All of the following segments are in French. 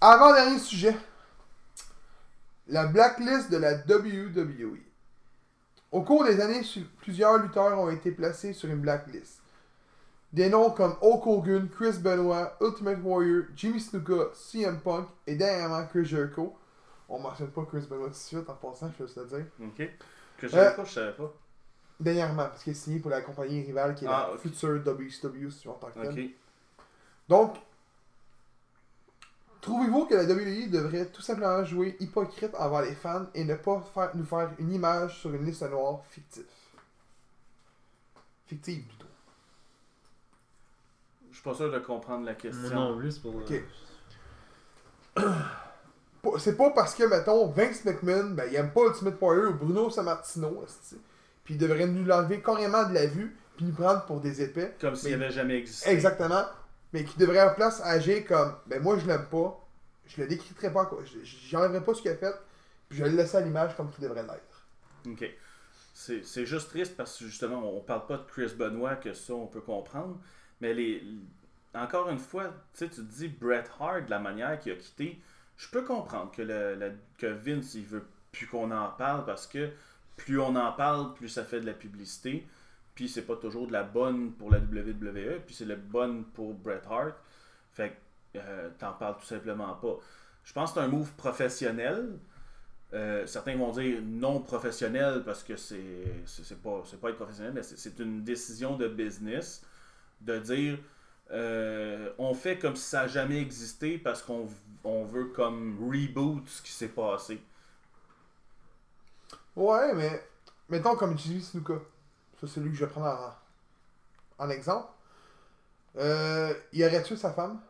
Avant-dernier sujet. La blacklist de la WWE. Au cours des années, plusieurs lutteurs ont été placés sur une blacklist. Des noms comme Hulk Hogan, Chris Benoit, Ultimate Warrior, Jimmy Snuka, CM Punk et dernièrement Chris Jericho. On mentionne pas Chris Benoit tout de suite en passant, je veux te le dire. Ok. Je Euh, savais pas, je savais pas. Dernièrement, parce qu'il est signé pour la compagnie rivale qui est Ah, la ok. future WCW si tu en tant que. Donc, trouvez-vous que la WWE devrait tout simplement jouer hypocrite envers les fans et ne pas faire, nous faire une image sur une liste noire fictive Fictive plutôt. Je suis pas sûr de comprendre la question. Non plus, c'est pour. Ok. Pas- C'est pas parce que, mettons, Vince McMahon, ben, il aime pas Ultimate Warrior ou Bruno Sammartino, puis il devrait nous l'enlever carrément de la vue, puis nous prendre pour des épais. Comme s'il Mais- avait jamais existé. Exactement. Mais qui devrait en place agir comme ben moi je l'aime pas, je le décriterai pas, j'enlèverai pas ce qu'il a fait, puis je vais le laisser à l'image comme qu'il devrait l'être. Ok. C'est juste triste parce que justement, on parle pas de Chris Benoit, que ça, on peut comprendre. Mais les. Encore une fois, tu te dis Bret Hart, de la manière qu'il a quitté, je peux comprendre que, le- que Vince, il veut plus qu'on en parle parce que plus on en parle, plus ça fait de la publicité. Puis c'est pas toujours de la bonne pour la WWE, puis c'est la bonne pour Bret Hart. Fait que euh, t'en parles tout simplement pas. Je pense que c'est un move professionnel. Euh, certains vont dire non professionnel parce que c'est pas pas être professionnel mais c'est- c'est une décision de business de dire euh, on fait comme si ça n'a jamais existé parce qu'on on veut comme reboot ce qui s'est passé Ouais, mais mettons comme Jimmy Snuka. Ça c'est lui que je vais prendre en, exemple. Euh, il aurait tué sa femme.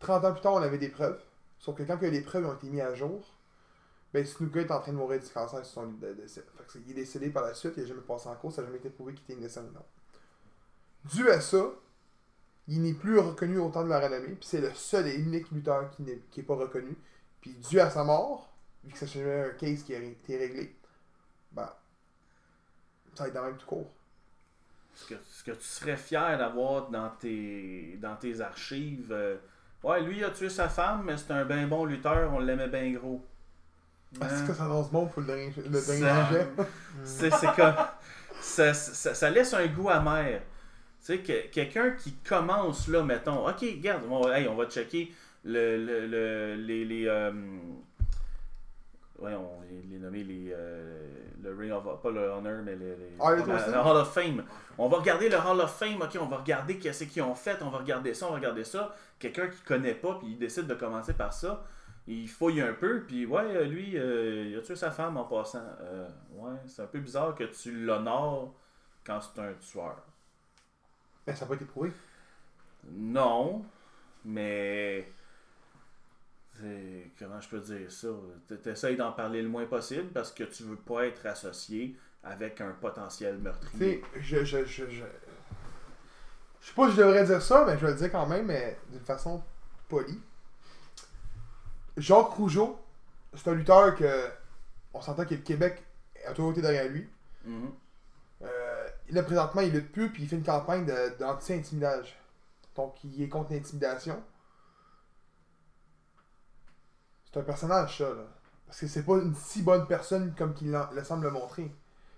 30 ans plus tard, on avait des preuves. Sauf que quand les preuves ont été mises à jour, ben est en train de mourir du cancer sur son lit de décès. Il est décédé par la suite, il n'a jamais passé en cours, ça n'a jamais été prouvé qu'il était innocent ou non. Dû à ça, il n'est plus reconnu autant de la renommée, puis c'est le seul et unique lutteur qui n'est qui est pas reconnu. Puis dû à sa mort, vu que c'est un case qui a été réglé, ben, ça être dans le même tout court. ce que, ce que tu serais fier d'avoir dans tes dans tes archives euh, ouais lui il a tué sa femme mais c'est un bien bon lutteur on l'aimait bien gros Parce Hein? que ça annonce bon pour le dernier, le. C'est c'est comme. Ça, ça, ça laisse un goût amer. Tu sais, que, quelqu'un qui commence là, mettons, ok, regarde, on, hey, on va checker le, le, le- les. les euh, ouais, on les, nommer les. euh, le Ring of. Pas le Honor, mais les, les- Ah, le Hall of Fame. On va regarder le Hall of Fame, ok, on va regarder qu'est-ce qu'ils ont fait, on va regarder ça, on va regarder ça. Quelqu'un qui connaît pas, puis il décide de commencer par ça. Il fouille un peu, puis ouais, euh, lui, euh, il a tué sa femme en passant. Euh, ouais, c'est un peu bizarre que tu l'honores quand c'est un tueur. Mais ça n'a pas été prouvé. Non, mais. Comment je peux dire ça? Tu essayes d'en parler le moins possible parce que tu veux pas être associé avec un potentiel meurtrier. je, je, je, je. Je sais pas si je devrais dire ça, mais je vais le dire quand même, mais d'une façon polie. Jacques Rougeau, c'est un lutteur que. On s'entend que le Québec a toujours été derrière lui. Euh, là, présentement, il lutte plus, puis il fait une campagne d'anti-intimidage. Donc, il est contre l'intimidation. C'est un personnage, ça, là. Parce que c'est pas une si bonne personne comme qu'il le semble le montrer.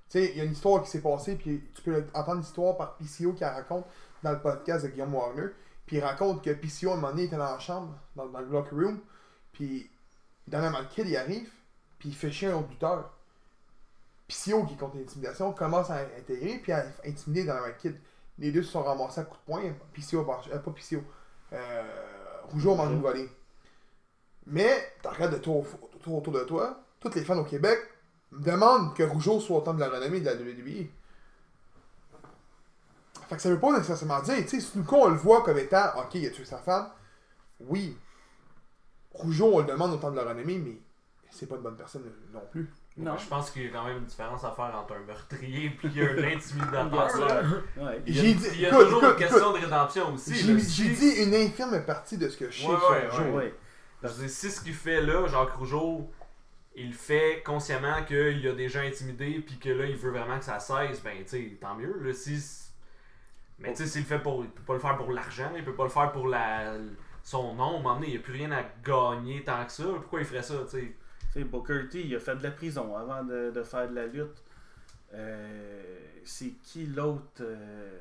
Tu sais, il y a une histoire qui s'est passée, puis tu peux entendre l'histoire par PCO qui la raconte dans le podcast de Guillaume Warner. Puis il raconte que PCO, à un moment donné, était dans la chambre, dans, dans le locker room, puis le kid, il arrive, puis il fait chier un autre lutteur. PCO, qui contre l'intimidation, commence à intégrer, puis à intimider dans le kid. Les deux se sont ramassés à coups de poing. PCO, euh, pas PCO. Euh, Rougeau m'a une volée. Mais, tu regardes de tout, tout autour de toi, toutes les fans au Québec demandent que Rougeau soit au temps de la renommée de la WWE. Fait que ça veut pas nécessairement dire, tu sais, Snuka, on le voit comme étant, ok, il a tué sa femme. Oui. Rougeau, on le demande au temps de la renommée, mais c'est pas une bonne personne non plus. Non. Je pense qu'il y a quand même une différence à faire entre un meurtrier et un intimidateur. Ouais. Il y a, J'ai dit- il y a écoute, toujours écoute, une question de rédemption aussi. J'ai dit une infirme partie de ce que je sais Ouais, sur ouais, Veux dire, si ce qu'il fait là, Jacques Rougeau, il fait consciemment qu'il y a des gens intimidés puis que là, il veut vraiment que ça cesse, ben, tu sais, tant mieux. Là, si... Mais tu sais, s'il le fait pour. Il peut pas le faire pour l'argent, il peut pas le faire pour la. son nom, à un il n'y a plus rien à gagner tant que ça. Pourquoi il ferait ça, tu sais? Booker T, il a fait de la prison avant de, de faire de la lutte. Euh, c'est qui l'autre euh,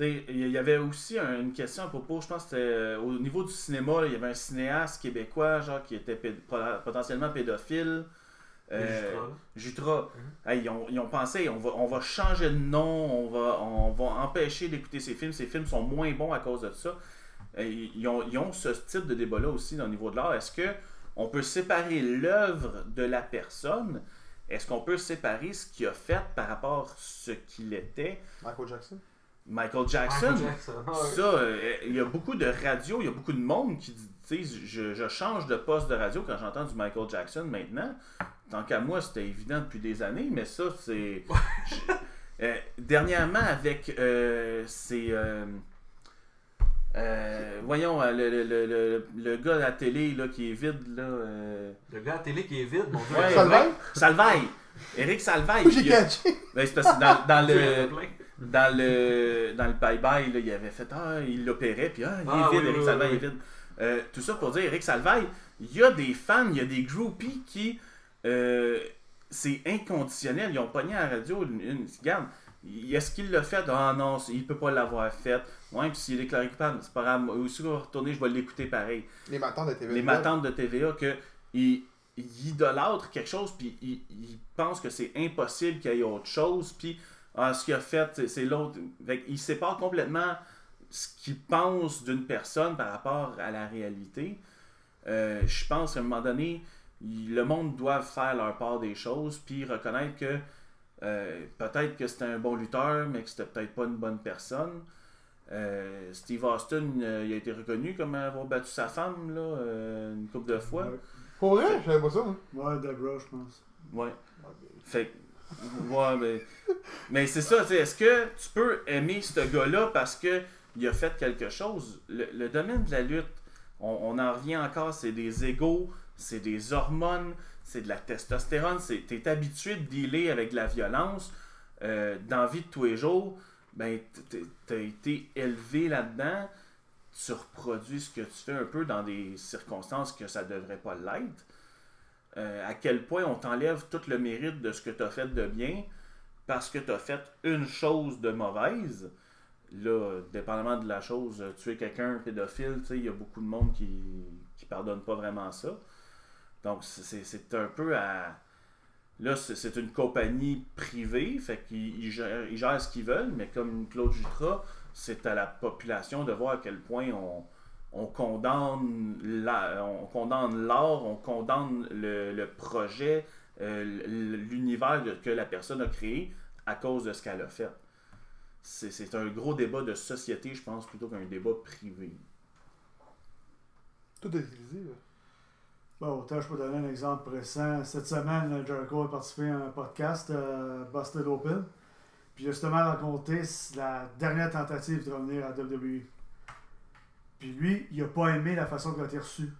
Il y avait aussi un- une question à propos, je pense que c'était euh, au niveau du cinéma, il y avait un cinéaste québécois genre qui était péd- potentiellement pédophile. Euh, Jutra, hey, ils, ont, ils ont pensé, on va, on va changer de nom, on va, on va empêcher d'écouter ces films. Ces films sont moins bons à cause de ça. Et ils, ont, ils ont ce type de débat-là aussi au niveau de l'art. Est-ce que on peut séparer l'œuvre de la personne? Est-ce qu'on peut séparer ce qu'il a fait par rapport à ce qu'il était? Michael Jackson? Michael Jackson, Michael Jackson, ouais. ça, euh, il y a beaucoup de radios, il y a beaucoup de monde qui dit, tu sais, je, je change de poste de radio quand j'entends du Michael Jackson maintenant. Tant qu'à moi, c'était évident depuis des années, mais ça, c'est. euh, dernièrement, avec euh, ces. euh, euh, voyons, le, le, le, le, le gars à la télé là, qui est vide, là. euh, Le gars à la télé qui est vide, mon dieu. Ouais, Salvaille? Salvaille! Eric Salvaille! Oui, j'ai catché. Ben, c'est parce que dans, le. dans le dans le bye-bye, là, il avait fait Ah, il l'opérait, puis ah, il est Ah, vide, oui, Eric oui, Salvaille oui. est vide. Euh, tout ça pour dire, Eric Salvaille, il y a des fans, il y a des groupies qui. euh, c'est inconditionnel. Ils ont pogné à la radio une. une- regarde, il- est-ce qu'il l'a fait? Ah non, il peut pas l'avoir fait. Ouais, puis s'il est déclaré coupable, c'est pas grave. Moi Aussi, on va retourner, je vais l'écouter pareil Les matins de TV. les matantes de TVA que ils, ils idolâtrent quelque chose puis ils, ils pensent que c'est impossible qu'il y ait autre chose puis ah, ce qu'il a fait c'est- l'autre Fait qu'ils séparent complètement ce qu'ils pensent d'une personne par rapport à la réalité Euh, je pense qu'à un moment donné il- le monde doit faire leur part des choses puis reconnaître que euh, peut-être que c'était un bon lutteur mais que c'était peut-être pas une bonne personne euh, Steve Austin, euh, il a été reconnu comme avoir battu sa femme là, euh, une couple de fois. Ouais. Pour vrai, je savais pas ça. hein. Ouais, Debra, je pense. Ouais. Fait que- ouais, mais, mais c'est ça, tu sais, est-ce que tu peux aimer ce gars-là parce que il a fait quelque chose? Le, le domaine de la lutte, on, on en revient encore, c'est des égaux, c'est des hormones, c'est de la testostérone, c'est, t'es habitué de dealer avec de la violence euh, dans la vie de tous les jours, ben, t'as été élevé là-dedans, tu reproduis ce que tu fais un peu dans des circonstances que ça devrait pas l'être. Euh, à quel point on t'enlève tout le mérite de ce que tu as fait de bien parce que tu as fait une chose de mauvaise. Là, dépendamment de la chose, euh, tuer quelqu'un, pédophile, il y a beaucoup de monde qui qui pardonne pas vraiment ça. Donc, c'est- un peu à. Là, c'est une compagnie privée, fait qu'ils ils gèrent, gèrent ce qu'ils veulent, mais comme Claude Jutras, c'est à la population de voir à quel point on, on condamne la- on condamne l'art, on condamne le, projet, euh, l'univers que la personne a créé à cause de ce qu'elle a fait. C'est un gros débat de société, je pense, plutôt qu'un débat privé. Tout est utilisé. Bon, autant je peux donner un exemple récent. Cette semaine, Jericho a participé à un podcast, euh, Busted Open. Puis justement raconté la dernière tentative de revenir à WWE. Puis lui, il a pas aimé la façon qu'il a été reçu.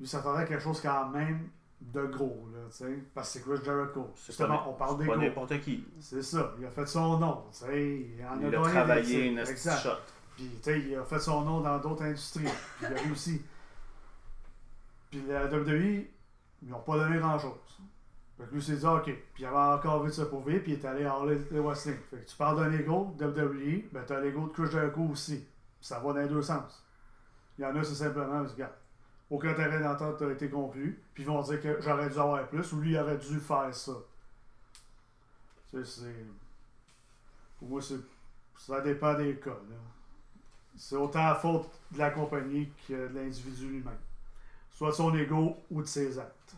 Lui s'attendait à quelque chose quand même de gros, là, tu sais. Parce que c'est Chris Jericho. Justement, on parle des pas n'importe qui. C'est ça. Il a fait son nom, tu sais. Il en a Il a des travaillé une shot. Puis, tu sais, il a fait son nom dans d'autres industries. Puis, il a réussi. Puis, la WWE, ils n'ont pas donné grand-chose. Fait que lui, s'est dit, OK. Puis, il avait encore envie de se prouver, puis il est allé en Elite Wrestling. Fait que tu parles d'un ego, WWE, ben, tu as l'ego de Chris Jericho aussi. Puis ça va dans les deux sens. Il y en a, c'est simplement, regarde, aucun terrain d'entente a été conclu, puis ils vont dire que j'aurais dû avoir plus, ou lui, il aurait dû faire ça. Tu sais, c'est. Pour moi. Ça dépend des cas. C'est autant la faute de la compagnie que de l'individu lui-même. Soit de son ego ou de ses actes.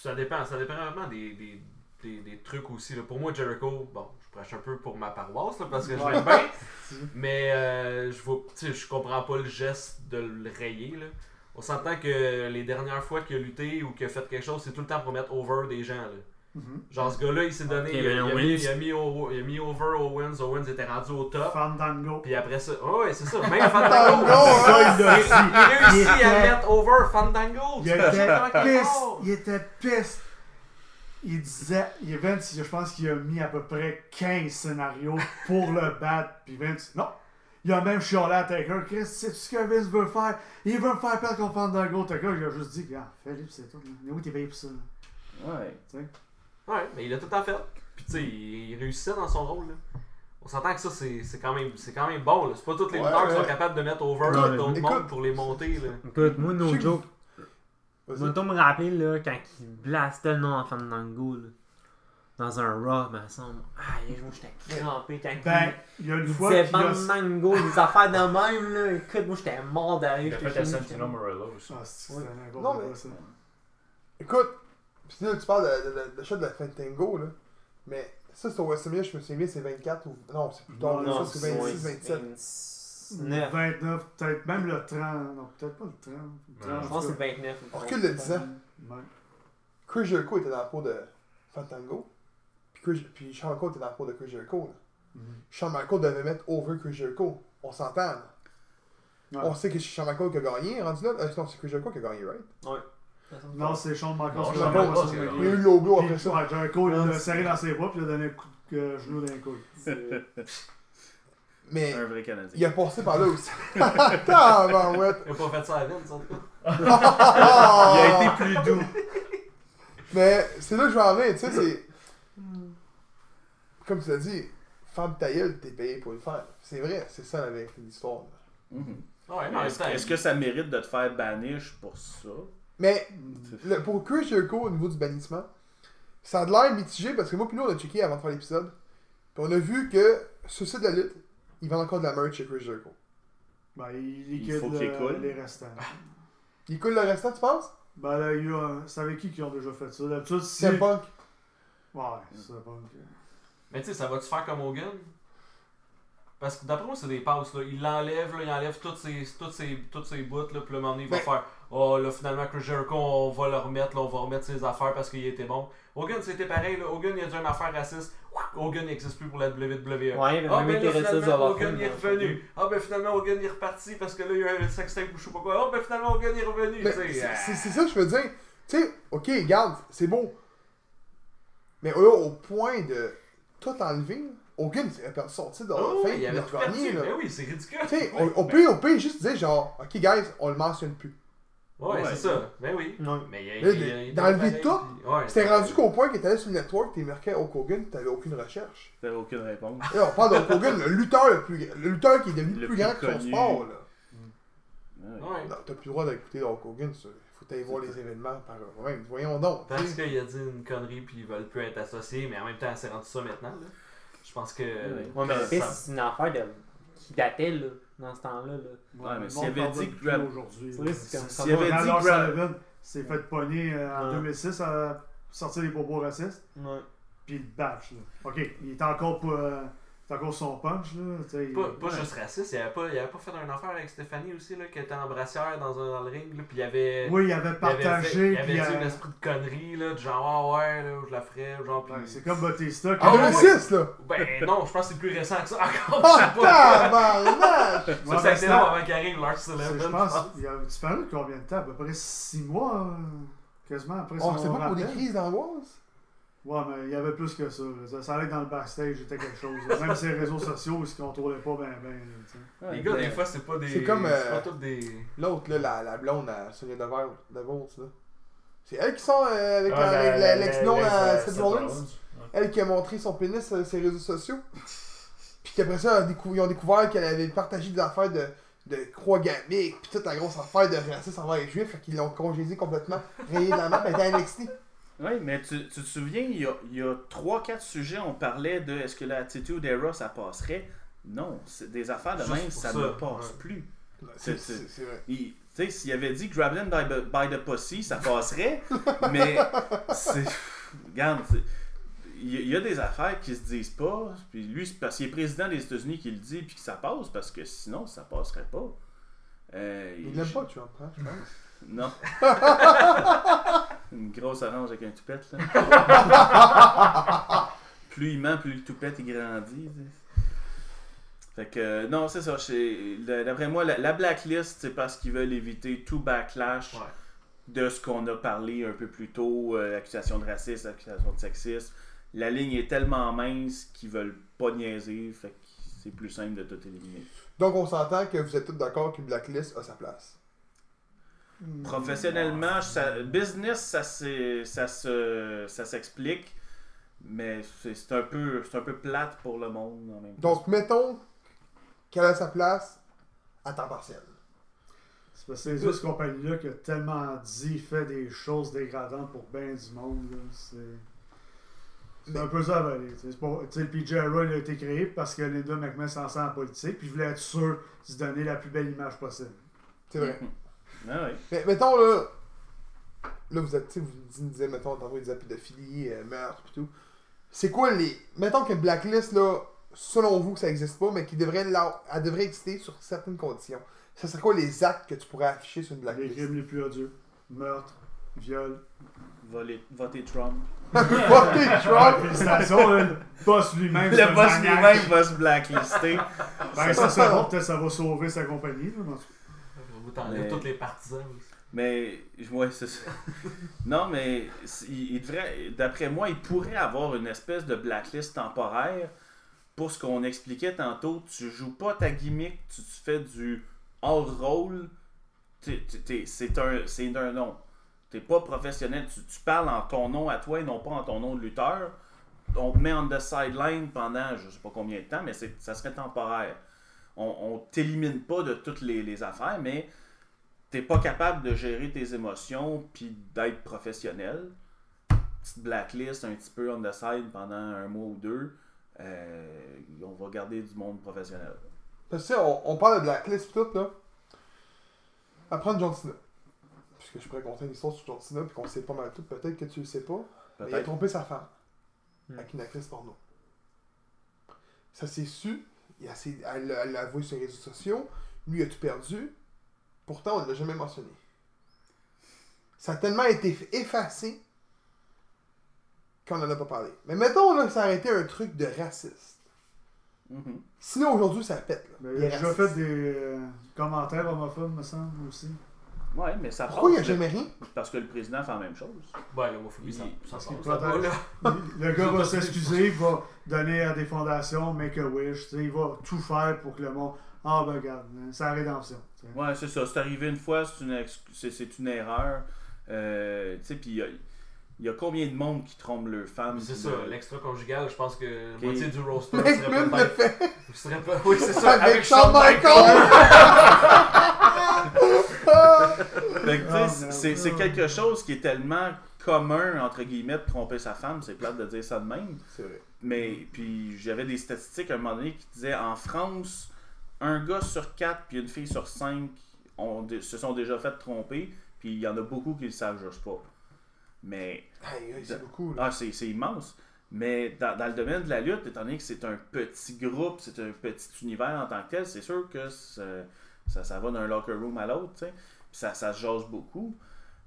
Ça dépend, ça dépend vraiment des, des, des, des trucs aussi. là. Pour moi, Jericho, bon, prêche un peu pour ma paroisse là, parce que je l'aime bien. mais euh, je vois, tu sais, je comprends pas le geste de le rayer. Là. On s'entend que les dernières fois qu'il a lutté ou qu'il a fait quelque chose, c'est tout le temps pour mettre over des gens. Là. Mhm. Genre, ce gars-là, il s'est donné. il, a, il a mis, il, a mis au- il a mis over Owens. Owens était rendu au top. Fandango. Puis après ça, oh, ouais, c'est ça. Même Fandango. Il. Il réussit Il à était- mettre over Fandango. Il était corps. Il était. Il disait, il- Vince, je pense qu'il a mis à peu près 15 scénarios pour le battre. Puis Vince, non. Il a même chialé à Taker. Chris, c'est ce que Vince veut faire? Il veut me faire perdre contre Fandango. Taker, il a juste dit, regarde, fais-le, c'est tout. Mais où t'es payé pour ça? Ouais. Ouais, mais il a tout en fait. Puis tu sais, il, il réussissait dans son rôle. Là. On s'entend que ça, c'est c'est quand, même- c'est quand même bon. là. C'est pas tous les Ouais, lutteurs qui sont capables de mettre over d'autres mondes pour les monter. Là. Écoute, moi, no joke. Moi, me rappeler, là, quand il blastait le nom en Fandango, là, dans un Raw, me semble. Aïe, moi, j'étais crampé quand Ben, il, il y a une il fois disait a... Fandango, des affaires de même, là. Écoute, moi, j'étais mort Il derrière. a j'étais fait Santino Morello aussi. Ah, c'est Ouais. c'était Non, mais- ça. Écoute, pis là, tu parles de, de, de, de la Fantango, là. Mais ça, c'est au WrestleMania, je me souviens bien, c'est 24 ou. Non, c'est plus tard, Non, ça, c'est 26, 27. 29. 29, peut-être même le 30. Non, peut-être pas le 30. Le 30, Je pense que c'est 29. On recule de 10 ans. Ouais. Chris Jericho était dans la peau de Fantango. Puis, Chris, puis Michaels était dans la peau de Chris Jericho. Là. Mhm. Shawn Michaels devait mettre over Chris Jericho. On s'entend. Ouais. On sait que c'est Shawn Michaels qui a gagné, rendu là. Euh, non, c'est Chris Jericho qui a gagné, right? Non, c'est Michaels. Non, Shawn l'a Michaels, fait, il a ouais. Il y a eu le logo après Puis, ça. ouais, Jericho, il l'a c'est- serré dans ses bras, puis il a donné un coup de genou dans les couilles. Mais Un vrai Canadien. il a passé par là aussi. Tabarouette. Il a pas fait ça à Vince, en tout cas. Il a été plus doux. Mais c'est là que je vais en venir, tu sais, c'est. Comme tu l'as dit, femme ta gueule, t'es payé pour le faire. C'est vrai, c'est ça la vérité de l'histoire. Mhm. Ouais, même Est-ce que ça mérite de te faire banish pour ça? Mais le- pour Chris Jericho, au niveau du bannissement, ça a de l'air mitigé parce que moi, puis nous, on a checké avant de faire l'épisode. Puis on a vu que sur le site de la lutte, ils vendent encore de la merch chez Chris Jericho. Ben, il Il faut qu'il euh, coule. les restants. Il coule le restant, tu penses? Ben là, il y a. C'est avec qui qui ont déjà fait ça? D'habitude, si. C'est Punk. Ouais, c'est pas. Mais tu sais, ça va-tu faire comme Hogan? Parce que d'après moi, c'est des passes. Là. Il l'enlève, là, il enlève toutes ses, toutes ses, toutes ses bouts, là, puis le moment donné, il va Ben- faire Oh, là, finalement, Chris Jericho, on va le remettre, là, on va remettre ses affaires parce qu'il était bon. Hogan, c'était pareil, là. Hogan, il a dit une affaire raciste. Hogan n'existe plus pour la WWE. Ouais, mais Ah, même ben là, finalement, Hogan est revenu. Ah, ben finalement, Hogan est reparti parce que là, il y a eu un sex tape ou je sais pas quoi. Ah, ben finalement, Hogan est revenu. Sais, c'est ah. ça que je veux dire. Tu sais, ok, regarde, c'est beau. Mais là, au point de tout enlever, Hogan il a perdu son titre dans Oh, la fin, il il avait gagné. perdu. là. Mais oui, c'est ridicule. Tu sais, on, on peut, on peut juste dire genre, ok, guys, on le mentionne plus. Ouais, Ouais. c'est ça. Ben oui. Ouais. Mais il, il- de- il- d'enlever tout, ouais, C'était c'est- rendu qu'au point qu'il était allé sur le network, t'es marqué Hulk Hogan, t'avais aucune recherche. T'avais aucune réponse. Là, on parle d'Hulk Hogan, le lutteur le plus le lutteur qui est devenu Le plus plus grand que son sport. Là. Ouais. Ouais. Non, t'as plus le droit d'écouter Hulk Hogan, ça. Faut aller voir les événements par eux-mêmes. Voyons donc. Parce tu qu'il a dit une connerie puis ils veulent plus être associés, mais en même temps, c'est rendu ça maintenant. Là. Je pense que. Ouais. Ouais, mais c'est une affaire de... qui datait, là, dans ce temps-là. Là. Ouais, mais le s'il monde avait dit que Grab- aujourd'hui. S'il avait dit Grab- s'est fait pogner euh, en Ouais. 2006 à sortir des propos racistes, Ouais. puis il batch. Là. Ok, il est encore pas. C'est encore son punch. Là, tu sais, Pas, pas ouais. juste raciste, il avait pas, il avait pas fait une affaire avec Stéphanie aussi, là, qui était en brassière dans, un, dans le ring, là, puis il avait. Oui, il avait il avait fait- partagé. Il avait puis, dit euh, une esprit de connerie, là, de genre, ah ouais, là, je la ferais, genre, ouais, c'est comme Batista. qui- En 2006, là! Ben non, je pense que c'est plus récent que ça encore, je Ah, sais pas. Ouais, Ça, ça a été c'est- long avant qu'il arrive Lars c'est- Sullivan. Je pense. Il a disparu de combien de temps? À peu près 6 mois, euh, quasiment après son Oh, c'est pas pour des crises d'angoisse? Ouais, mais il y avait plus que ça. Ça, ça allait que dans le backstage, c'était quelque chose. Même ses réseaux sociaux, ils se contrôlaient pas bien. Ben, sais. Les gars, des fois, c'est pas des. C'est comme, C'est pas euh, des. L'autre, là, la, la blonde à Sonia Deville, Devils, là. C'est elle qui sort euh, avec Ah, l'ex-nom l'ex, à euh, Seth Rollins. Elle qui a montré son pénis sur ses réseaux sociaux. Puis qu'après ça, ils ont découvert qu'elle avait partagé des affaires de, de croix gamiques, puis toute la grosse affaire de racisme envers les juifs, fait qu'ils l'ont congédié complètement, rayé de la map, elle était NXT. Oui, mais tu, tu te souviens, il y a, il y a 3-4 sujets, on parlait de est-ce que l'attitude Era, ça passerait? Non, c'est des affaires de Juste même, ça, ça, ne passe ouais. plus. C'est vrai. Il- Tu sais, s'il avait dit Grab them by, by the pussy, ça passerait, mais c'est. Regarde, il y, a- des affaires qui se disent pas, puis lui, c'est parce qu'il est président des États-Unis qui le dit, puis que ça passe, parce que sinon, ça passerait pas. Euh, Il l'aime pas, Trump, hein, je pense. Non. Une grosse orange avec un toupette, là. plus il ment, plus le toupette il grandit. Fait que, euh, non, c'est ça. D'après moi, la, la blacklist, c'est parce qu'ils veulent éviter tout backlash Ouais. de ce qu'on a parlé un peu plus tôt, euh, accusation de racisme, accusation de sexisme. La ligne est tellement mince qu'ils veulent pas niaiser. Fait que c'est plus simple de tout éliminer. Donc, on s'entend que vous êtes tous d'accord que Blacklist a sa place. Professionnellement, ça- business, ça, c'est- ça, se, ça s'explique, mais c'est, c'est un peu, c'est un peu plate pour le monde en même temps. Donc, mettons qu'elle a sa place à temps partiel. C'est parce que c'est cette compagnie-là qui a tellement dit, fait des choses dégradantes pour bien du monde. là. C'est. C'est un peu ça sais, Puis Jarrah, il a été créé parce que Linda McMahon s'en sent en politique, puis il voulait être sûr de se donner la plus belle image possible. C'est vrai. Ah oui. Mais mettons là. Là, vous êtes, vous me disiez, mettons, tantôt, des pédophilie, euh, meurtre, pis tout. C'est quoi les. Mettons que Blacklist, là, selon vous, ça existe pas, mais qui devrait, là, elle devrait exister sur certaines conditions. Ça serait quoi les actes que tu pourrais afficher sur une Les Blacklist? Crimes les plus odieux meurtre, viol. Voler- voter Trump. Votez Trump? Félicitations, le boss lui-même. Le boss lui-même va se blacklister. Ben, ça, bon, peut-être ça va sauver sa compagnie. là, mais en tout cas. Vous t'enlèvez Mais- tous les partisans aussi. Mais, ouais, c'est ça. Non, mais il, il devrait, d'après moi, il pourrait avoir une espèce de blacklist temporaire pour ce qu'on expliquait tantôt. Tu joues pas ta gimmick, tu, tu fais du hors-rôle. C'est un, c'est un nom. T'es pas professionnel. Tu, tu parles en ton nom à toi et non pas en ton nom de lutteur. On te met on the sideline pendant je sais pas combien de temps, mais ça serait temporaire. On, on t'élimine pas de toutes les, les affaires, mais t'es pas capable de gérer tes émotions puis d'être professionnel. Petite blacklist un petit peu on the side pendant un mois ou deux. Euh, on va garder du monde professionnel. Parce que, tu sais, on, on parle de Blacklist tout, là. Apprendre John Cena. Puisque je pourrais conter une histoire sur John Cena, puis qu'on sait pas mal tout. Peut-être que tu le sais pas. Mais il a Peut-être. trompé sa femme Hmm. avec une actrice porno. Ça s'est su. Il a essayé- elle l'a avoué sur les réseaux sociaux. Lui a tout perdu. Pourtant, on ne l'a jamais mentionné. Ça a tellement été effacé qu'on n'en a pas parlé. Mais mettons là, que ça aurait été un truc de raciste. Mhm. Sinon, aujourd'hui, ça pète. Là. Mais a déjà raciste. fait des euh, commentaires homophobes, me semble, aussi. Ouais, mais ça Pourquoi il n'y a jamais rien? Parce que le président fait la même chose. Ouais, l'homophobie, ça, va, là. Le gars va s'excuser, il va donner à des fondations, make a wish, tu sais, il va tout faire pour que le monde. Ah ben regarde, c'est la rédemption. Ouais, c'est ça. C'est arrivé une fois, c'est une, ex- c'est, c'est une erreur. Euh, tu sais, puis il y a, il y a combien de monde qui trompe leurs femmes? C'est ça, de- l'extra-congigal, je pense que la moitié du roster Mec, serait même le peut-être. fait serait pas- Oui, c'est ça, avec Shawn Michaels! Ah, c'est, c'est- c'est quelque chose qui est tellement commun, entre guillemets, de tromper sa femme. C'est plate de dire ça de même. C'est vrai. Mais puis j'avais des statistiques à un moment donné qui disaient en France, un gars sur quatre puis une fille sur cinq ont se sont déjà fait tromper. Puis il y en a beaucoup qui le savent juste pas. Mais Aïe, aïe, c'est beaucoup. Là. ah, c'est c'est immense. Mais dans, dans le domaine de la lutte, étant donné que c'est un petit groupe, c'est un petit univers en tant que tel, c'est sûr que ça, ça, ça va d'un locker room à l'autre. tu sais. Ça, ça se jase beaucoup.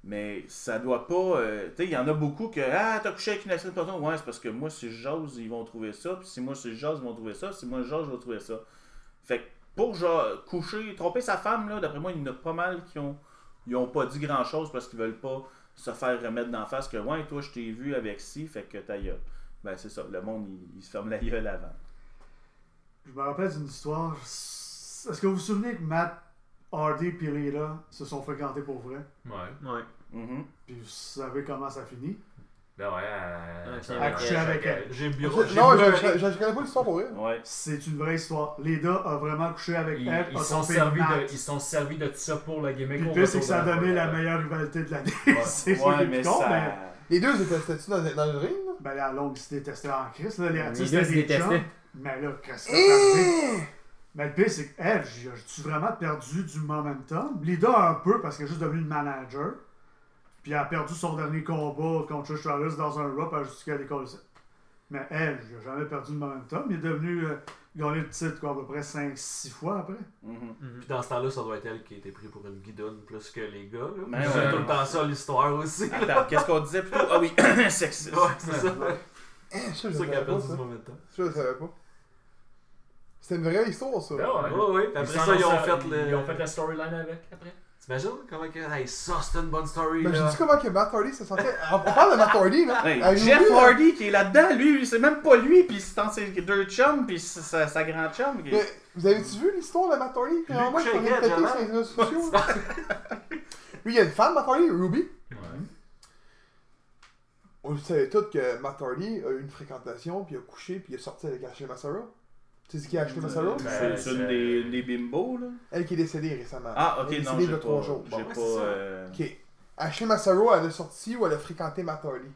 Mais ça doit pas. euh, tu sais, il y en a beaucoup que. Ah, t'as couché avec une actrice porno. Ouais, c'est parce que moi, si je jase, ils vont trouver ça. Puis si moi, si je jase, ils vont trouver ça. Si moi, je jase, je vais trouver ça. Fait que pour genre, coucher, tromper sa femme, là, d'après moi, il y en a pas mal qui ont, ils ont pas dit grand chose parce qu'ils veulent pas se faire remettre d'en face que ouais toi je t'ai vu avec ci fait que ta gueule. Ben c'est ça, le monde il, il se ferme la gueule avant. Je me rappelle d'une histoire. Est-ce que vous vous souvenez que Matt Hardy et Lila se sont fréquentés pour vrai? Ouais. Ouais. Mhm. Puis vous savez comment ça finit? Ben ouais, euh, Ouais, ça- c'est accouché avec elle. J'ai bureau. j'ai Non, je, connais pas l'histoire pour vrai. Ouais. C'est une vraie histoire. Leda a vraiment couché avec Ils, elle. ils a sont servis de, ils sont servis de tout ça pour le gimmick. Puis le c'est que ça a donné la Ouais. meilleure rivalité de l'année. Ouais. c'est Ouais, mais ça. mais. Les deux étaient c'était-tu dans, dans le ring, là? Ben la longue, ils se détestaient en crise. Là. Les Les deux étaient se détestaient. Mais là, qu'est-ce que c'est arrivé? Eh! Mais le pire, c'est qu'elle, j'ai-tu vraiment perdu du momentum? Lida un peu parce qu'elle est juste devenue une manager. Puis elle a perdu son dernier combat contre Trish Stratus dans un elle juste qu'elle décolle ça. Mais elle, j'ai jamais perdu le momentum. Il est devenu euh, gagner le titre quoi, à peu près 5-6 fois après. Mhm. Puis dans ce temps-là, ça doit être elle qui a été prise pour une guidonne plus que les gars. Là. Ben c'est ouais. tout le temps ça l'histoire aussi. qu'est-ce qu'on disait plutôt? Ah oui, sexiste. Ouais, c'est ça. Eh, ça, je C'est ça savais qui a pas, perdu du momentum. Ça, je le savais pas. C'était une vraie histoire, ça. Ah ouais. Ouais, ouais. Après ça, ils ont fait le. Ils ont fait la storyline avec après. T'imagines comment que. Hey, ça, c'est une bonne story, Ben, je là. dis comment que Matt Hardy se sentait. On parle de Matt Hardy, là. Hey, Jeff là? Hardy qui est là-dedans, lui, c'est même pas lui, puis c'est dans ses deux chums, puis c'est sa, sa grande chum. qui- Mais vous avez-tu vu l'histoire de Matt Hardy? Avec est elle, pété sur les réseaux sociaux. Lui, il y a une femme, Matt Hardy, Ruby. Ouais. On le savait tous que Matt Hardy a eu une fréquentation, puis il a couché, puis il est sorti avec Ashley Massaro. Tu sais qui est Ashley Massaro? Ben, C'est c'est une des, des bimbos, là. Elle qui est décédée récemment. Ah, ok, Elle est non, j'ai de trois pas. jours. J'ai Bon. Ouais, pas. euh, Ok. Ashley Massaro, elle a sorti ou elle a fréquenté Matt Hardy?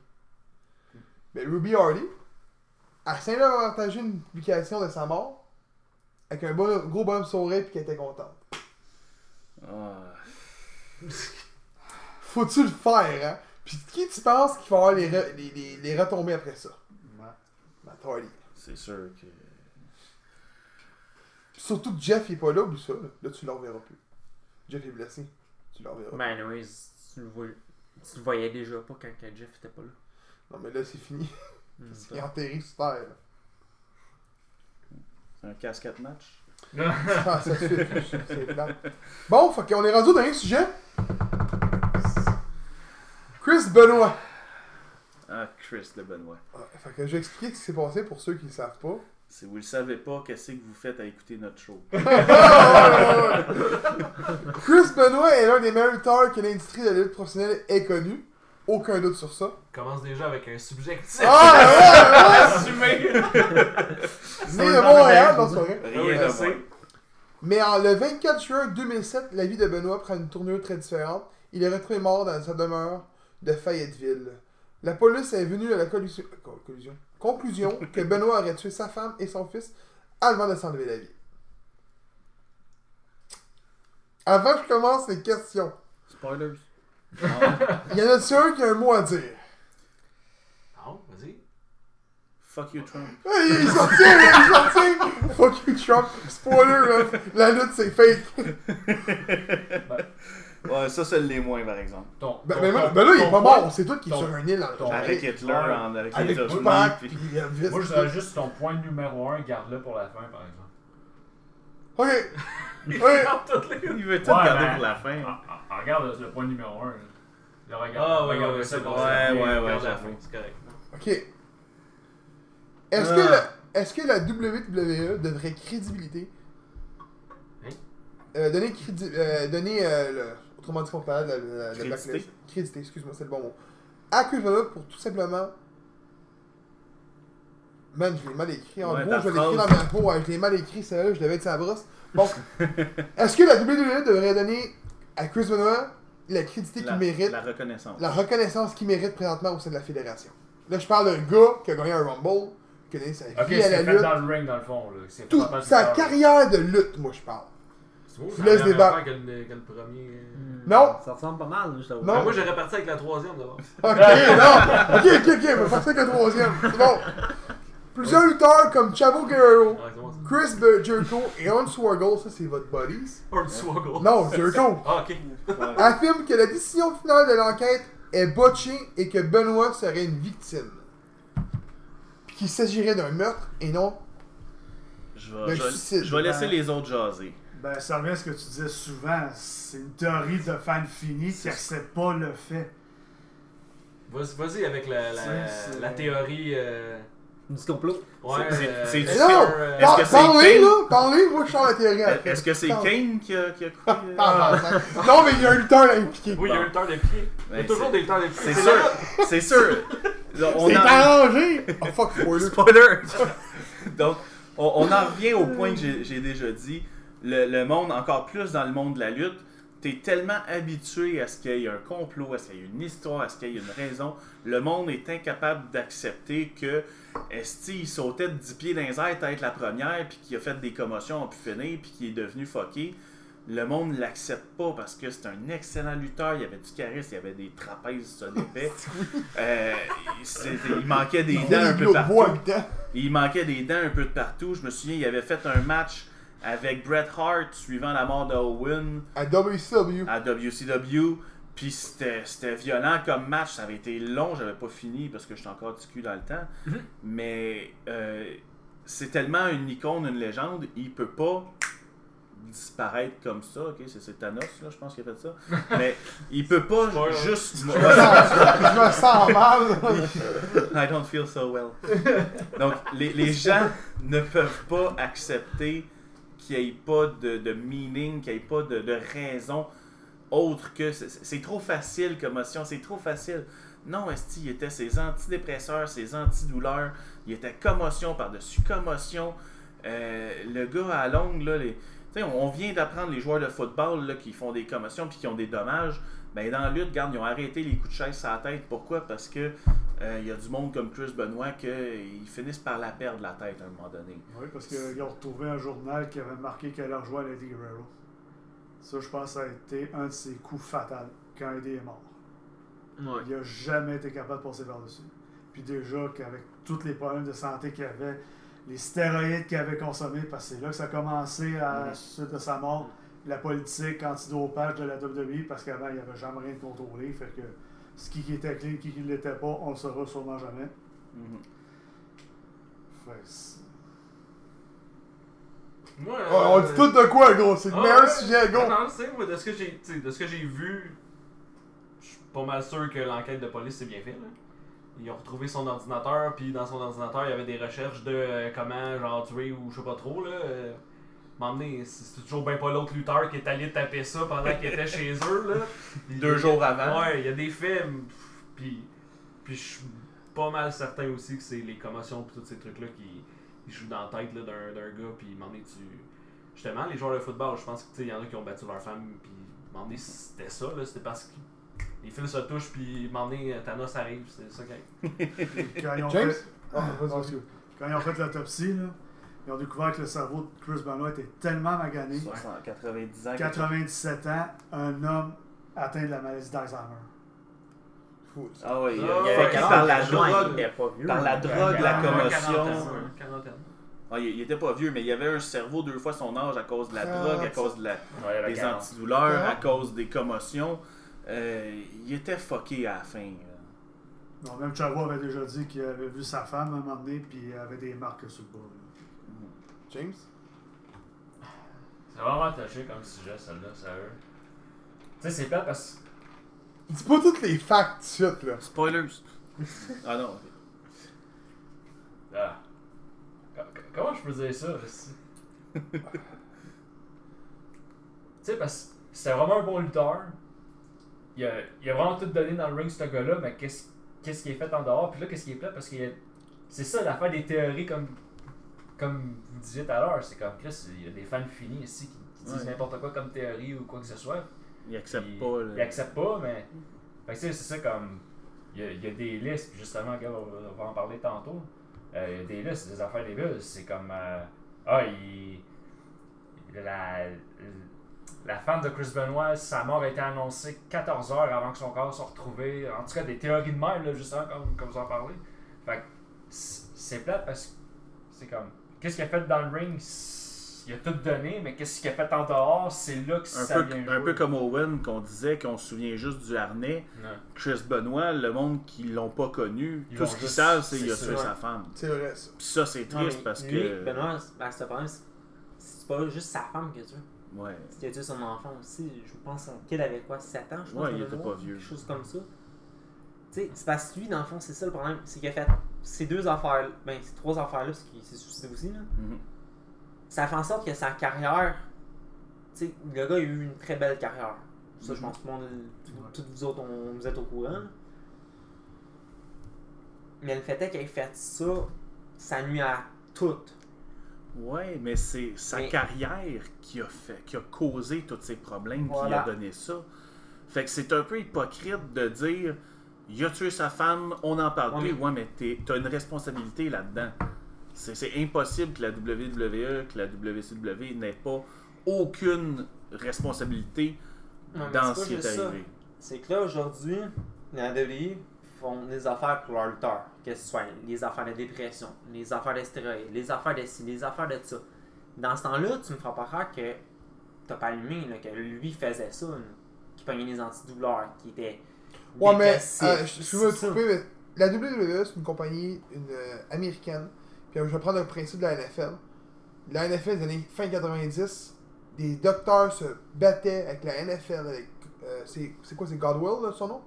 Mais Ruby Hardy, elle s'est partagé une publication de sa mort avec un bon- gros bonhomme sourire puis qu'elle était contente. ah. Faut-tu le faire, hein? Puis qui tu penses qu'il va avoir les, re- les, les, les retombées après ça? Ouais. Matt Hardy. C'est sûr que. Surtout que Jeff il est pas là ou ça, là, Là, tu le reverras plus. Jeff est blessé. Tu le reverras. Ben, anyways, tu le, tu le voyais déjà pas quand Jeff était pas là. Non mais là c'est fini. Hmm, Il est enterré sur terre. là. C'est un casquette match. Ah, ça se fait plus, c'est plate. Bon, fait qu'on est rendu au dernier sujet. Chris Benoit. Ah, Chris de Benoît. Ah, Fait que je vais expliquer ce qui s'est passé pour ceux qui ne le savent pas. Si vous le savez pas, qu'est-ce que vous faites à écouter notre show? Chris Benoit est l'un des meilleurs lutteurs que l'industrie de la lutte professionnelle ait connu. Aucun doute sur ça. Commence déjà avec un subjectif. Ah, Assumé. ouais, ouais! Né de Montréal, non, c'est pas vrai. Rien de moins. Mais en le 24 juin 2007, la vie de Benoît prend une tournure très différente. Il est retrouvé mort dans sa demeure de Fayetteville. La police est venue à la collusion, co- collusion- conclusion que Benoît aurait tué sa femme et son fils avant de s'enlever la vie. Avant que je commence les questions, Spoilers. Il y en a-tu un qui a un mot à dire? Non, vas-y. fuck you, Trump. Hey, il est sorti, il est sorti! Fuck you, Trump! Spoiler. La lutte, c'est fake! Ouais, ça, c'est les moins, par exemple. Ton, Ben, ton- ben, ton- ben là, il est pas mort, c'est toi qui est sur un île Avec. Hitler, en, avec, Avec les. Tupac, puis- puis. Moi, je dirais juste ton point numéro 1, garde-le pour la fin, par exemple. Ok. Ok. Il veut tout Ouais, garder ben, pour la fin. Ah, ah, regarde le point numéro 1. Le regarde. Ah, ouais, regarde ouais, ça. Ouais, ouais, ouais, Regarde la fin, c'est correct. Ok. Est-ce Ah. que, la, est-ce que la WWE devrait crédibilité? Hein? euh, donner crédi, euh, donner euh, le, autrement dit qu'on parle de la, la, la Crédité. blacklist. Crédité, excuse-moi, c'est le bon mot. À Chris Benoit pour tout simplement. Man, je l'ai mal écrit. En Ouais, gros, ta je l'ai écrit dans ma peau. Ouais, je l'ai mal écrit, celle-là, je devais être sa brosse. Bon. Est-ce que la WWE devrait donner à Chris Benoit la crédité qu'il mérite? la reconnaissance. la reconnaissance qu'il mérite présentement au sein de la fédération. Là, je parle d'un gars qui a gagné un Rumble, qui a donné sa vie Ok, à la c'est fait lutte, dans le ring, dans le fond. Là. C'est que sa carrière de lutte, moi je parle. Je c'est laisse la débattre. affaire que le, que le premier. Hmm, Non. Ça ressemble pas mal, je t'avoue. Non. Ben, moi, j'aurais parti avec la troisième d'abord. Ok, non! Ok, ok, ok, on va faire ça qu'un troisième. C'est bon. Plusieurs lutteurs comme Chavo Guerrero. Chris Jericho et Hornswoggle, ça c'est votre buddies. Or Swoggle. Non, Jericho, Ah, ok. Ouais. affirme que la décision finale de l'enquête est botchée et que Benoît serait une victime. Puis qu'il s'agirait d'un meurtre et non Je vais, je vais- suicide. je vais laisser les autres jaser. Ben, ça revient à ce que tu disais souvent. C'est une théorie de fan fini qui accepte pas le fait. Vas-y vas-y avec la, la, la théorie. euh, Du complot. Ouais, C'est- c'est- euh, c'est- Est-ce non! que- euh, est-ce que c'est Parlez, Kane? là! Parlez, moi je sors la théorie. Est-ce que c'est. Kane qui a, qui a coupé. Non, mais il y a un lutteur impliqué. Oui, il y a un lutteur d'impliqué. Il y a toujours des lutteurs d'impliqués. C'est sûr, c'est sûr. C'est arrangé! Oh fuck, spoiler. Spoiler! Donc, on, on en revient au point que j'ai déjà dit. Le, le monde, encore plus dans le monde de la lutte, t'es tellement habitué à ce qu'il y ait un complot, à ce qu'il y ait une histoire, à ce qu'il y ait une raison. Le monde est incapable d'accepter que Esti il sautait de 10 pieds dans les airs, être la première, puis qu'il a fait des commotions, a pu finir, puis qu'il est devenu fucké. Le monde ne l'accepte pas parce que c'est un excellent lutteur. Il y avait du charisme, il y avait des trapèzes l'épée. Euh, il manquait des dents un peu partout. Il manquait des dents un peu de partout. Je me souviens, il avait fait un match avec Bret Hart suivant la mort de Owen À WCW. à WCW. Puis c'était c'était violent comme match. Ça avait été long, j'avais pas fini parce que j'étais encore du cul dans le temps. Mais euh, c'est tellement une icône, une légende, il peut pas disparaître comme ça, ok, c'est c'est Thanos, là, je pense qu'il a fait ça. Mais il peut pas Spoiler. juste. Je me sens- je me sens mal. I don't feel so well. Donc, les, les gens ne peuvent pas accepter qu'il n'y ait pas de, de meaning, qu'il n'y ait pas de, de raison autre que. C'est trop facile comme motion, c'est trop facile. Non, Esti, il était ses antidépresseurs, ses antidouleurs, il était commotion par-dessus commotion. Euh, le gars à longue, là, les. on on vient d'apprendre les joueurs de football là, qui font des commotions puis qui ont des dommages. Ben, dans la lutte, regarde, ils ont arrêté les coups de chaise sur la tête. Pourquoi? Parce que euh, il y a du monde comme Chris Benoit qu'ils finissent par la perdre la tête à un moment donné. Oui, parce qu'ils ont retrouvé un journal qui avait marqué qu'elle a rejoint Eddie Guerrero. Ça, je pense, ça a été un de ses coups fatals quand Eddie est mort. Ouais. Il n'a jamais été capable de passer par-dessus. Puis déjà, qu'avec tous les problèmes de santé qu'il avait, les stéroïdes qu'il avait consommés, parce que c'est là que ça a commencé à Mhm. suite de sa mort, la politique antidopage de la WWE, parce qu'avant, il n'y avait jamais rien de contrôlé. Fait que ce qui était clean, qui qui ne l'était pas, on le saura sûrement jamais. Fait Ouais, on dit tout de quoi, gros? C'est le Ah meilleur ouais. sujet, gros. Non, moi, de ce que j'ai, de ce que j'ai vu, je suis pas mal sûr que l'enquête de police c'est bien fait. Là. Ils ont retrouvé son ordinateur, puis dans son ordinateur, il y avait des recherches de euh, comment genre tuer ou je sais pas trop là. Euh, m'emmener, c'est toujours bien pas l'autre lutteur qui est allé taper ça pendant qu'il était chez eux là. Deux jours avant. Ouais, il y a des faits, puis puis je suis pas mal certain aussi que c'est les commotions et tous ces trucs là qui jouent dans la tête là, d'un, d'un gars, puis m'emmener tu justement les joueurs de football, je pense que tu sais, il y en a qui ont battu leur femme, puis m'emmener c'était ça là, c'était parce que les fils se touchent, puis m'emmener Thanos arrive, c'est ça qui Puis quand ils ont James? fait- Ah. Quand ils ont fait l'autopsie, là, ils ont découvert que le cerveau de Chris Benoit était tellement magané. 60, 90 ans. 97 ans, un homme atteint de la maladie d'Alzheimer. Fou, ça. Ah oui, il Ah, a fucké quel par la drogue. était pas vieux. Par la hein. drogue, la Quarantaine, commotion. Ah, il, il était pas vieux, mais il avait un cerveau deux fois son âge à cause de la Ah, drogue, à cause de la, Ouais, la des antidouleurs, à Ah. cause des commotions. Euh, il était fucké à la fin. là. Non, même Chavo avait déjà dit qu'il avait vu sa femme à un moment donné, puis il avait des marques sur le bas. James? C'est vraiment touché comme sujet, celle-là, sérieux. Tu sais, c'est pas parce Dis pas toutes les facts de suite, là. Spoilers. ah non. ok. Ah. Co- co- Comment je peux dire ça? Tu sais, parce que c'était vraiment un bon lutteur. Il a, il a vraiment tout donné dans le ring, ce gars-là, mais qu'est-ce qu'est-ce qui est fait en dehors? Puis là, qu'est-ce qui est plat? Parce que c'est ça l'affaire des théories, comme, comme vous disiez tout à l'heure. C'est comme Chris, il y a des fans finis ici qui, qui disent Ouais. n'importe quoi comme théorie ou quoi que ce soit. Il accepte Puis, pas. là. Il accepte pas, mais. Fait que c'est ça comme. Il y, a, il y a des listes, justement, gars, on, va- en parler tantôt. Euh, il y a des listes, des affaires des bulles. C'est comme. euh, ah, il. La, la femme de Chris Benoit, sa mort a été annoncée 14 heures avant que son corps soit retrouvé. En tout cas, des théories de même, là, justement, comme, comme vous en parlez. Fait que c'est c'est plate parce que c'est comme. Qu'est-ce qu'il a fait dans le ring? Il a tout donné, mais qu'est-ce qu'il a fait en dehors? C'est là que Un ça peu, vient un jouer. peu comme Owen, qu'on disait qu'on se souvient juste du harnais. Ouais. Chris Benoit, le monde qui l'ont pas connu, Ils tout ce qu'ils juste- savent, c'est qu'il a tué sa femme. C'est vrai, ça. Puis ça, c'est triste parce lui, que. Benoît, ben, c'est pas c'est- pas juste sa femme qui a tué. Ouais. Il a tué son enfant aussi. Je pense qu'il avait quoi 7 ans, je pense. Ouais, il était pas vieux. Quelque chose comme ça. Sais, c'est parce que lui, dans le fond, c'est ça le problème. C'est qu'il a fait ces deux affaires, ben, ces trois affaires-là, parce qu'il s'est suicidé aussi, là. Mhm. Ça fait en sorte que sa carrière. Tu sais, le gars a eu une très belle carrière. Ça, je Mhm. pense que tout le monde, tous vous autres, on, vous êtes au courant. là. Mais le fait est qu'il ait fait ça, ça nuit à tout. Ouais, mais c'est sa Mais- carrière qui a fait, qui a causé tous ces problèmes, qui a donné ça. Fait que c'est un peu hypocrite de dire il a tué sa femme, on en parle Ouais, plus. mais- Ouais, mais t'as une responsabilité là-dedans. C'est impossible que la WWE, que la WCW n'ait pas aucune responsabilité Ouais, dans ce qui est arrivé. C'est que là, aujourd'hui, la WWE font des affaires pour leurs lutteurs. Que ce soit les affaires de dépression, les affaires de stéroïdes, les affaires de ci, les affaires de ça. Dans ce temps-là, tu me feras pas croire que t'as pas allumé, là, que lui faisait ça, là, qui pognait les antidouleurs, qui était. Ouais, mais, euh, je je veux C'est tromper, mais la WWE, c'est une compagnie une, euh, américaine. Puis euh, je vais prendre le principe de la NFL. La NFL des années fin 90, des docteurs se battaient avec la NFL. Avec, euh, c'est c'est quoi, c'est Godwill, là, son nom?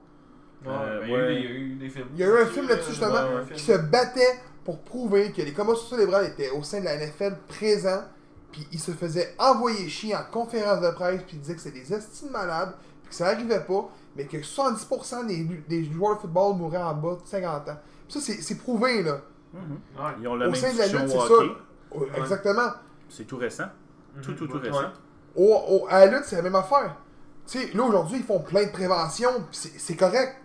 Euh, ben, il y a eu ouais. des- il y a eu des films. Il y a eu un film là-dessus, justement, Ouais, qui se battait pour prouver que les commotions cérébrales étaient au sein de la NFL présents, puis ils se faisaient envoyer chier en conférence de presse, puis ils disaient que c'était des estimes malades, puis que ça arrivait pas, mais que 70% des, des joueurs de football mouraient en bas de 50 ans. Puis ça, c'est- c'est prouvé, là. Mhm. Ouais. Ils ont la Au même sein de la lutte, c'est ça. Ouais, Exactement. C'est tout récent. Tout, tout, tout Ouais. récent. Au, au- à la lutte, c'est la même affaire. Tu sais, là, aujourd'hui, ils font plein de prévention, puis c'est c'est correct.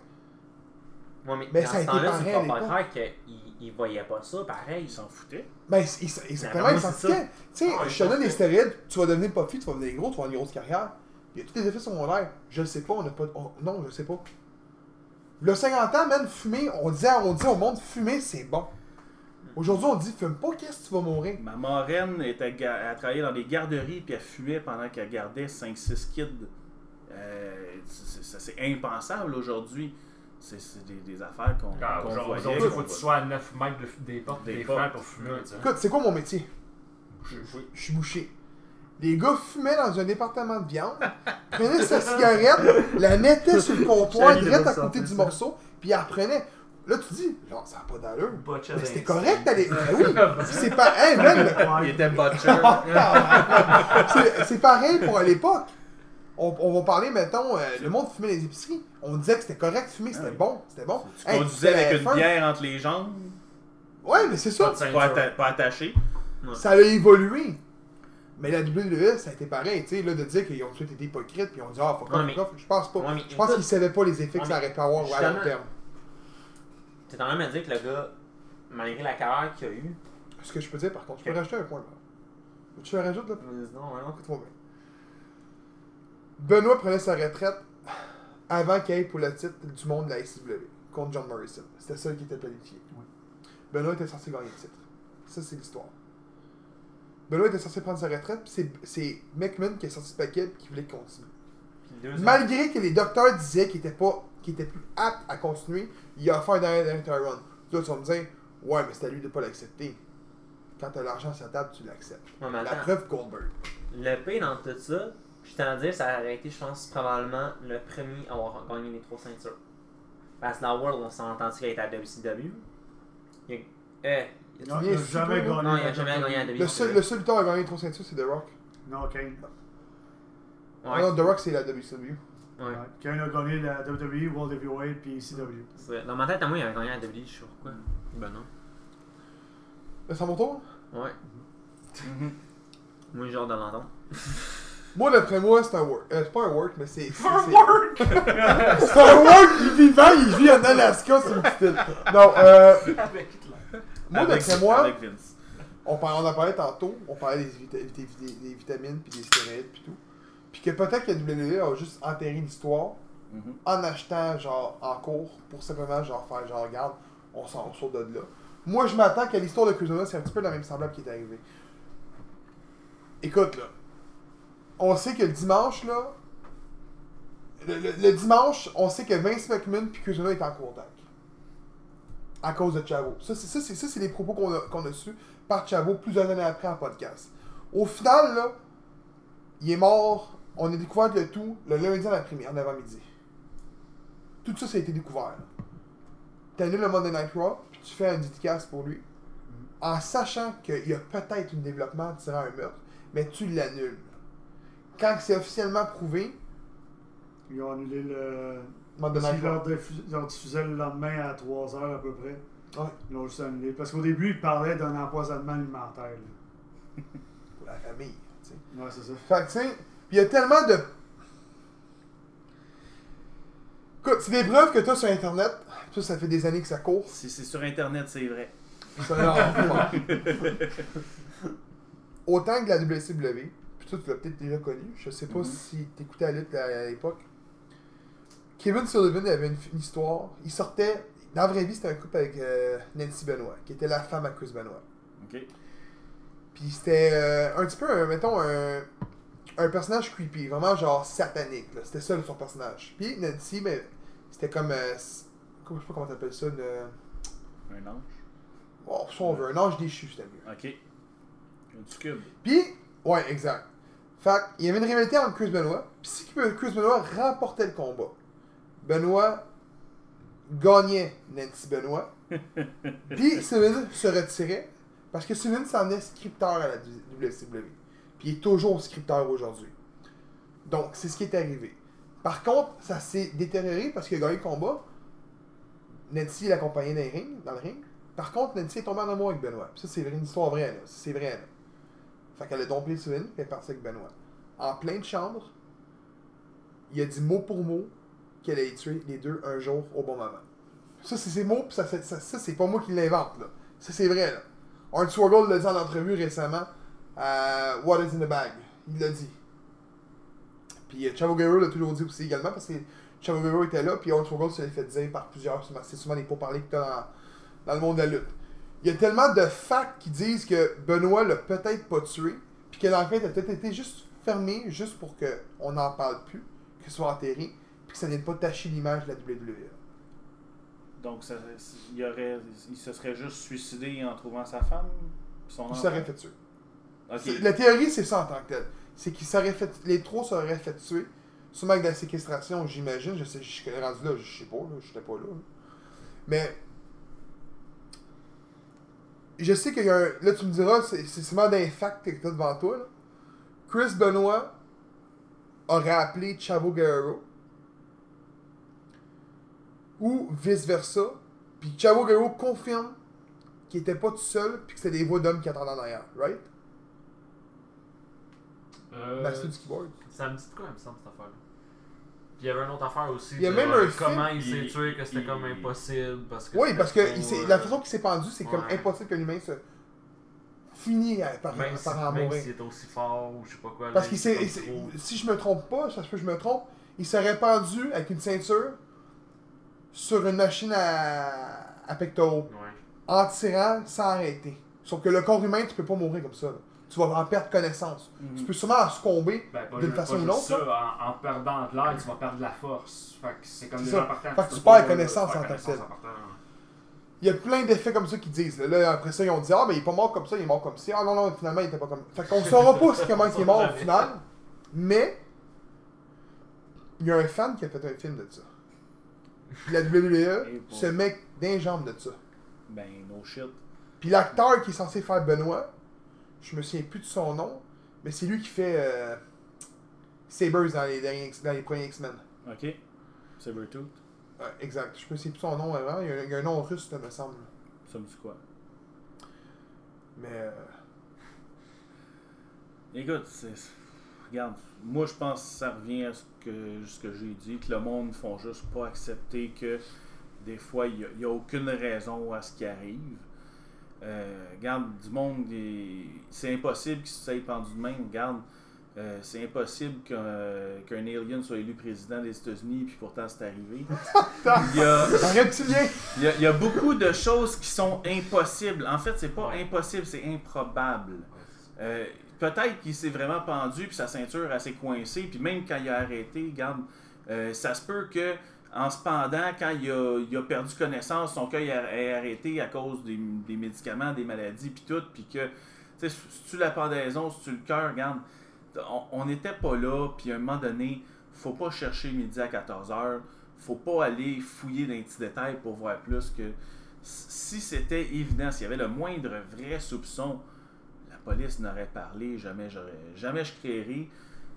Ouais, mais, ça a ce été temps-là, pareil tu à vas pas croire qu'ils ils voyaient pas ça pareil. Ils s'en foutaient. Ben, c'est- ils- exactement, Ben, ils s'en c'est foutaient. Tu sais, Ah, je te donne des stéroïdes, tu vas devenir pas tu vas devenir gros, tu vas avoir une grosse carrière. Il y a tous les effets secondaires. Je le sais pas, on a pas. on- non, je sais pas. Le 50 ans, man, fumer, on dit au monde, fumer, c'est bon. Aujourd'hui, on dit, fume pas, qu'est-ce que tu vas mourir? Ma marraine était elle travaillait dans des garderies puis elle fumait pendant qu'elle gardait 5-6 kids. Euh, c'est- impensable aujourd'hui. C'est des, des affaires qu'on Ah, qu'on Aujourd'hui, il faut que tu sois à 9 mètres de- des portes Des des, portes. frères pour fumer. Écoute, c'est quoi mon métier? Je- je- Je suis bouché. Les gars fumaient dans un département de viande, prenaient sa cigarette, la mettaient sur le comptoir, direct à côté du ça. morceau, puis ils reprenaient. Là, tu dis, genre, ça n'a pas d'allure. Butcher Mais c'était correct, t'allais. Ben oui, c'est pas. Hey, man, Il était butcher. c'est- c'est pareil pour à l'époque. On, on va parler, mettons, euh, le monde fumait les épiceries. On disait que c'était correct de fumer, c'était Ouais. bon, c'était bon. Tu Hey, conduisais avec une F1. bière entre les jambes, Ouais, mais c'est ça. pas, atta- pas attaché. Ça a évolué. Mais la WWE, ça a été pareil, tu sais, là, de dire qu'ils ont tous été hypocrites, puis on dit, ah, mais- fuck off. Je pense pas. Ouais, Je pense qu'ils savaient pas les effets que ça aurait pu avoir à long terme. T'es en train de me dire que le gars, malgré la carrière qu'il a eue, Ce que je peux dire, par contre, je peux rajouter un point, là? Tu le rajoutes, là? non, ouais, non. Écoute-moi bien. Benoît prenait sa retraite avant qu'il aille pour le titre du monde de la SW contre John Morrison. C'était ça qui était planifié. Benoît était censé gagner le titre. Ça, c'est l'histoire. Benoît était censé prendre sa retraite, puis c'est- McMahon qui est sorti ce paquet et qui voulait continuer. Malgré que les docteurs disaient qu'il était pas qu'il était plus apte à continuer, il a fait un dernier dernier run. Tu vas me dire, ouais, mais c'est à lui de pas l'accepter. Quand t'as l'argent sur la table, tu l'acceptes. Ouais, La preuve, Goldberg. Le pire dans tout ça, je tiens à dire, ça aurait été, je pense, probablement le premier à avoir gagné les trois ceintures. Parce que la World, on s'entend qu'il était à WCW. Il a, euh, il a- Non, il a jamais gagné. non, il a la jamais gagné à Le WWE. seul, le seul lutteur à gagner trop ceintures, c'est The Rock. Non, Kane. Ah Ouais, non, The Rock, c'est la WCW. ouais. Kane a gagné la WWE, World Heavyweight puis. C'est- Dans ma tête, à moi, il avait gagné à WWE, je sais pas pourquoi. Ben non. Là, C'est à mon tour? Ouais. Mhm. Moi, j'ai hâte de l'entendre. Moi, d'après moi, c'est un work. Euh, c'est pas un work, mais c'est. c'est- Un work! C'est un work, il est vivant, il vit en Alaska, c'est une petite île. Non, euh. Avec. Moi, Avec- d'après moi, Avec Vince. on, par- on en parlait tantôt, on parlait des, vita- des- des- des vitamines puis des stéroïdes puis tout. Puis que peut-être que WWE a juste enterré l'histoire Mhm. en achetant genre en cours pour simplement genre faire genre regarde, on s'en sort de là. Moi je m'attends que l'histoire de Kuzuna c'est un petit peu la même semblable qui est arrivée. Écoute là, on sait que le dimanche là, le, le- le dimanche, on sait que Vince McMahon puis Kuzuna est en contact. À cause de Chavo. Ça, c'est ça, ça, c'est les propos qu'on a, qu'on a su par Chavo plusieurs années après en podcast. Au final, là, il est mort. On a découvert le tout le lundi en avant-midi. Tout ça, ça a été découvert. Tu annules le Monday Night Raw, puis tu fais un dédicace pour lui, en sachant qu'il y a peut-être un développement tirant un meurtre, mais tu l'annules. Quand c'est officiellement prouvé, Ils ont annulé le. Monday Parce Night qu'ils Raw. leur diffu- leur diffusaient le lendemain à 3h à peu près. Ouais. Ils l'ont juste annulé. Parce qu'au début, ils parlaient d'un empoisonnement alimentaire. là. Pour la famille, tu sais. Ouais, c'est ça. Fait que, tu sais, il y a tellement de. Écoute, c'est des preuves que tu as sur Internet. Ça, ça fait des années que ça court. Si c'est sur Internet, c'est vrai. Ça. Autant que la WCW, puis toi, tu l'as peut-être déjà connu. Je sais pas Mhm. si t'écoutais la lutte à l'époque. Kevin Sullivan avait une, une histoire. Il sortait. Dans la vraie vie, c'était un couple avec euh, Nancy Benoit, qui était la femme à Chris Benoit. Ok. Puis c'était euh, un petit peu, un, mettons, un, un personnage creepy, vraiment genre satanique. là. C'était ça son personnage. Puis Nancy, ben, c'était comme. euh, je sais pas comment t'appelles ça, une. Un ange. Oh, si on veut, un ange déchu, c'était mieux. Ok. Un cube. Puis, ouais, exact. Fait qu'il y avait une rivalité entre Chris Benoit. Puis si Chris Benoit remportait le combat, Benoit gagnait Nancy Benoit. Puis Steven se retirait parce que Steven s'en est scripteur à la WCW. Puis il est toujours scripteur aujourd'hui. Donc c'est ce qui est arrivé. Par contre, ça s'est détérioré parce qu'il a gagné le combat. Nancy l'accompagnait dans, le ring- dans le ring. Par contre, Nancy est tombée en amour avec Benoît. Puis ça, c'est une histoire vraie, là. C'est vrai, là. Fait qu'elle a dompé Steven, puis elle est partie avec Benoît. En pleine chambre, il a dit mot pour mot qu'elle allait tuer les deux un jour au bon moment. Ça, c'est ses mots, puis ça, ça, ça, c'est pas moi qui l'invente, là. Ça, c'est vrai, là. Arn Swaggle l'a dit en entrevue récemment à What is in the Bag? Il l'a dit. Puis euh, Chavo Guerrero l'a toujours dit aussi également, parce que Chavo Guerrero était là, puis Arn Swaggle se l'est fait dire par plusieurs. C'est souvent des pourparlers que t'as dans, dans le monde de la lutte. Il y a tellement de facts qui disent que Benoît l'a peut-être pas tué, puis que l'enquête a peut-être été juste fermée, juste pour qu'on n'en parle plus, ce soit enterré, puis que ça ne vienne pas tacher l'image de la WWE. Donc, ça, il, aurait, il se serait juste suicidé en trouvant sa femme son Il s'aurait fait tuer. La théorie, c'est ça en tant que tel. C'est qu'ils s'auraient fait. Les trois s'auraient fait tuer. Sûrement avec de la séquestration, j'imagine. Je sais, je suis rendu là, je sais pas, là. J'étais pas là. là. Mais. Je sais qu'il y a un. Là, tu me diras, c'est c'est sûrement d'un fact que t'as devant toi, là. Chris Benoit aurait appelé Chavo Guerrero. Ou vice-versa. Puis Chavo Guerrero confirme qu'il était pas tout seul, puis que c'était des voix d'hommes qui attendaient en arrière, right? Euh, Master du keyboard. Ça me dit de quoi, il me semble, cette affaire-là. Puis il y avait une autre affaire aussi. Il y a de, même euh, un Comment film- il s'est il- tué, que c'était il- comme impossible. Parce que Oui, c'était parce que trop, il s'est- euh, la façon qu'il s'est pendu, c'est comme ouais. impossible que l'humain se finisse à- par, Même si, par en même mourir. s'il était aussi fort ou je sais pas quoi. Parce là, qu'il il s'est. était il s'est- trop- Si je me trompe pas, ça se peut que je me trompe, il serait pendu avec une ceinture sur une machine à, à pectoraux, Ouais. en tirant sans arrêter. Sauf que le corps humain, tu peux pas mourir comme ça. là. Tu vas en perdre connaissance. Mhm. Tu peux sûrement succomber. Ben, pas D'une juste- façon pas ou juste l'autre, ça, en, en perdant de l'air, tu vas perdre de la force. Fait que c'est comme C'est ça. partant. Fait que peux tu pas, perds connaissance faire en tant que connaissance tel. en partant. Il y a plein d'effets comme ça qui disent. Là, Là, après ça, ils ont dit Ah, ben il est pas mort comme ça, il est mort comme ça. Ah non, non, finalement, il était pas comme Fait qu'on saura pas comment il est mort au final. Mais, il y a un fan qui a fait un film de ça. Puis la WWE Et pour- se met d'un jambes de ça. Ben, no shit. Puis l'acteur qui est censé faire Benoît, je me souviens plus de son nom, mais c'est lui qui fait euh, Sabers dans les, derniers dans les premiers X-Men. Ok. Sabertooth, Ouais, exact. Je me souviens plus son nom avant. Il y a, il y a un nom russe, là, me semble. ça me dit quoi? Mais. euh, Écoute, c'est. Regarde, moi je pense que ça revient à ce que, ce que j'ai dit, que le monde ne font juste pas accepter que des fois il n'y a, aucune raison à ce qui arrive. Euh, regarde, du monde, c'est impossible qu'il se pendu de même. Regarde, euh, c'est impossible qu'un qu'un alien soit élu président des États-Unis, puis pourtant c'est arrivé. Il y a, Un reptilien! il y, a, il y a beaucoup de choses qui sont impossibles. En fait, c'est pas impossible, c'est improbable. Euh, Peut-être qu'il s'est vraiment pendu, puis sa ceinture elle s'est coincée, puis même quand il a arrêté, regarde, euh, ça se peut que en se pendant, quand il a, perdu connaissance, son cœur est arrêté à cause des, médicaments, des maladies, puis tout, puis que, tu sais, si tu la pendaison, si tu le cœur, regarde, on- n'était pas là, puis à un moment donné, faut pas chercher midi à 14h, faut pas aller fouiller dans les petits détails pour voir plus que si c'était évident, s'il y avait le moindre vrai soupçon, police n'aurait parlé, jamais jamais je créerais.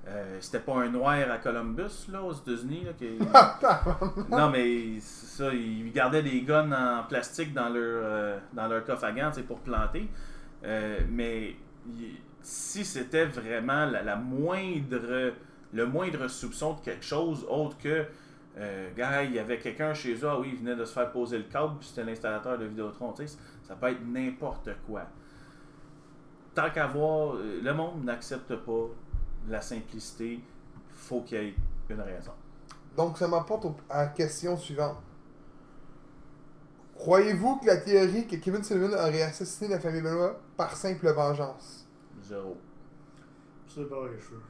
Euh, c'était pas un noir à Columbus, là, aux États-Unis, là, qui- non, mais c'est ça, ils gardaient des guns en plastique dans leur, euh, dans leur coffre à gants, pour planter. Euh, mais si c'était vraiment la, la moindre, le moindre soupçon de quelque chose autre que, gars, il y avait quelqu'un chez eux, ah oui, il venait de se faire poser le câble, puis c'était l'installateur de Vidéotron, ça peut être n'importe quoi. Tant qu'à voir, euh, le monde n'accepte pas la simplicité, faut qu'il y ait une raison. Donc, ça m'apporte à la question suivante. Croyez-vous que la théorie que Kevin Sullivan aurait assassiné la famille Benoît par simple vengeance? Zéro. C'est par les cheveux.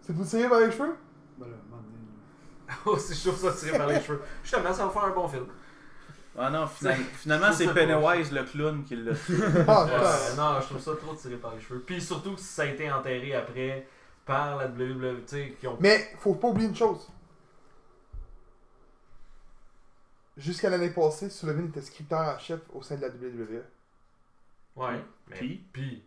C'est pour tirer par les cheveux? Ben là, Oh, c'est chaud ça tirer par les cheveux. Justement, ça va faire un bon film. Ah non, finalement, finalement c'est Pennywise le clown qui l'a tué. Ah, Euh, non, je trouve ça trop tiré par les cheveux. Puis surtout que ça a été enterré après par la WWE, qui ont. Mais faut pas oublier une chose. Jusqu'à l'année passée, Sullivan était scripteur en chef au sein de la WWE. Ouais. Mais Puis? puis,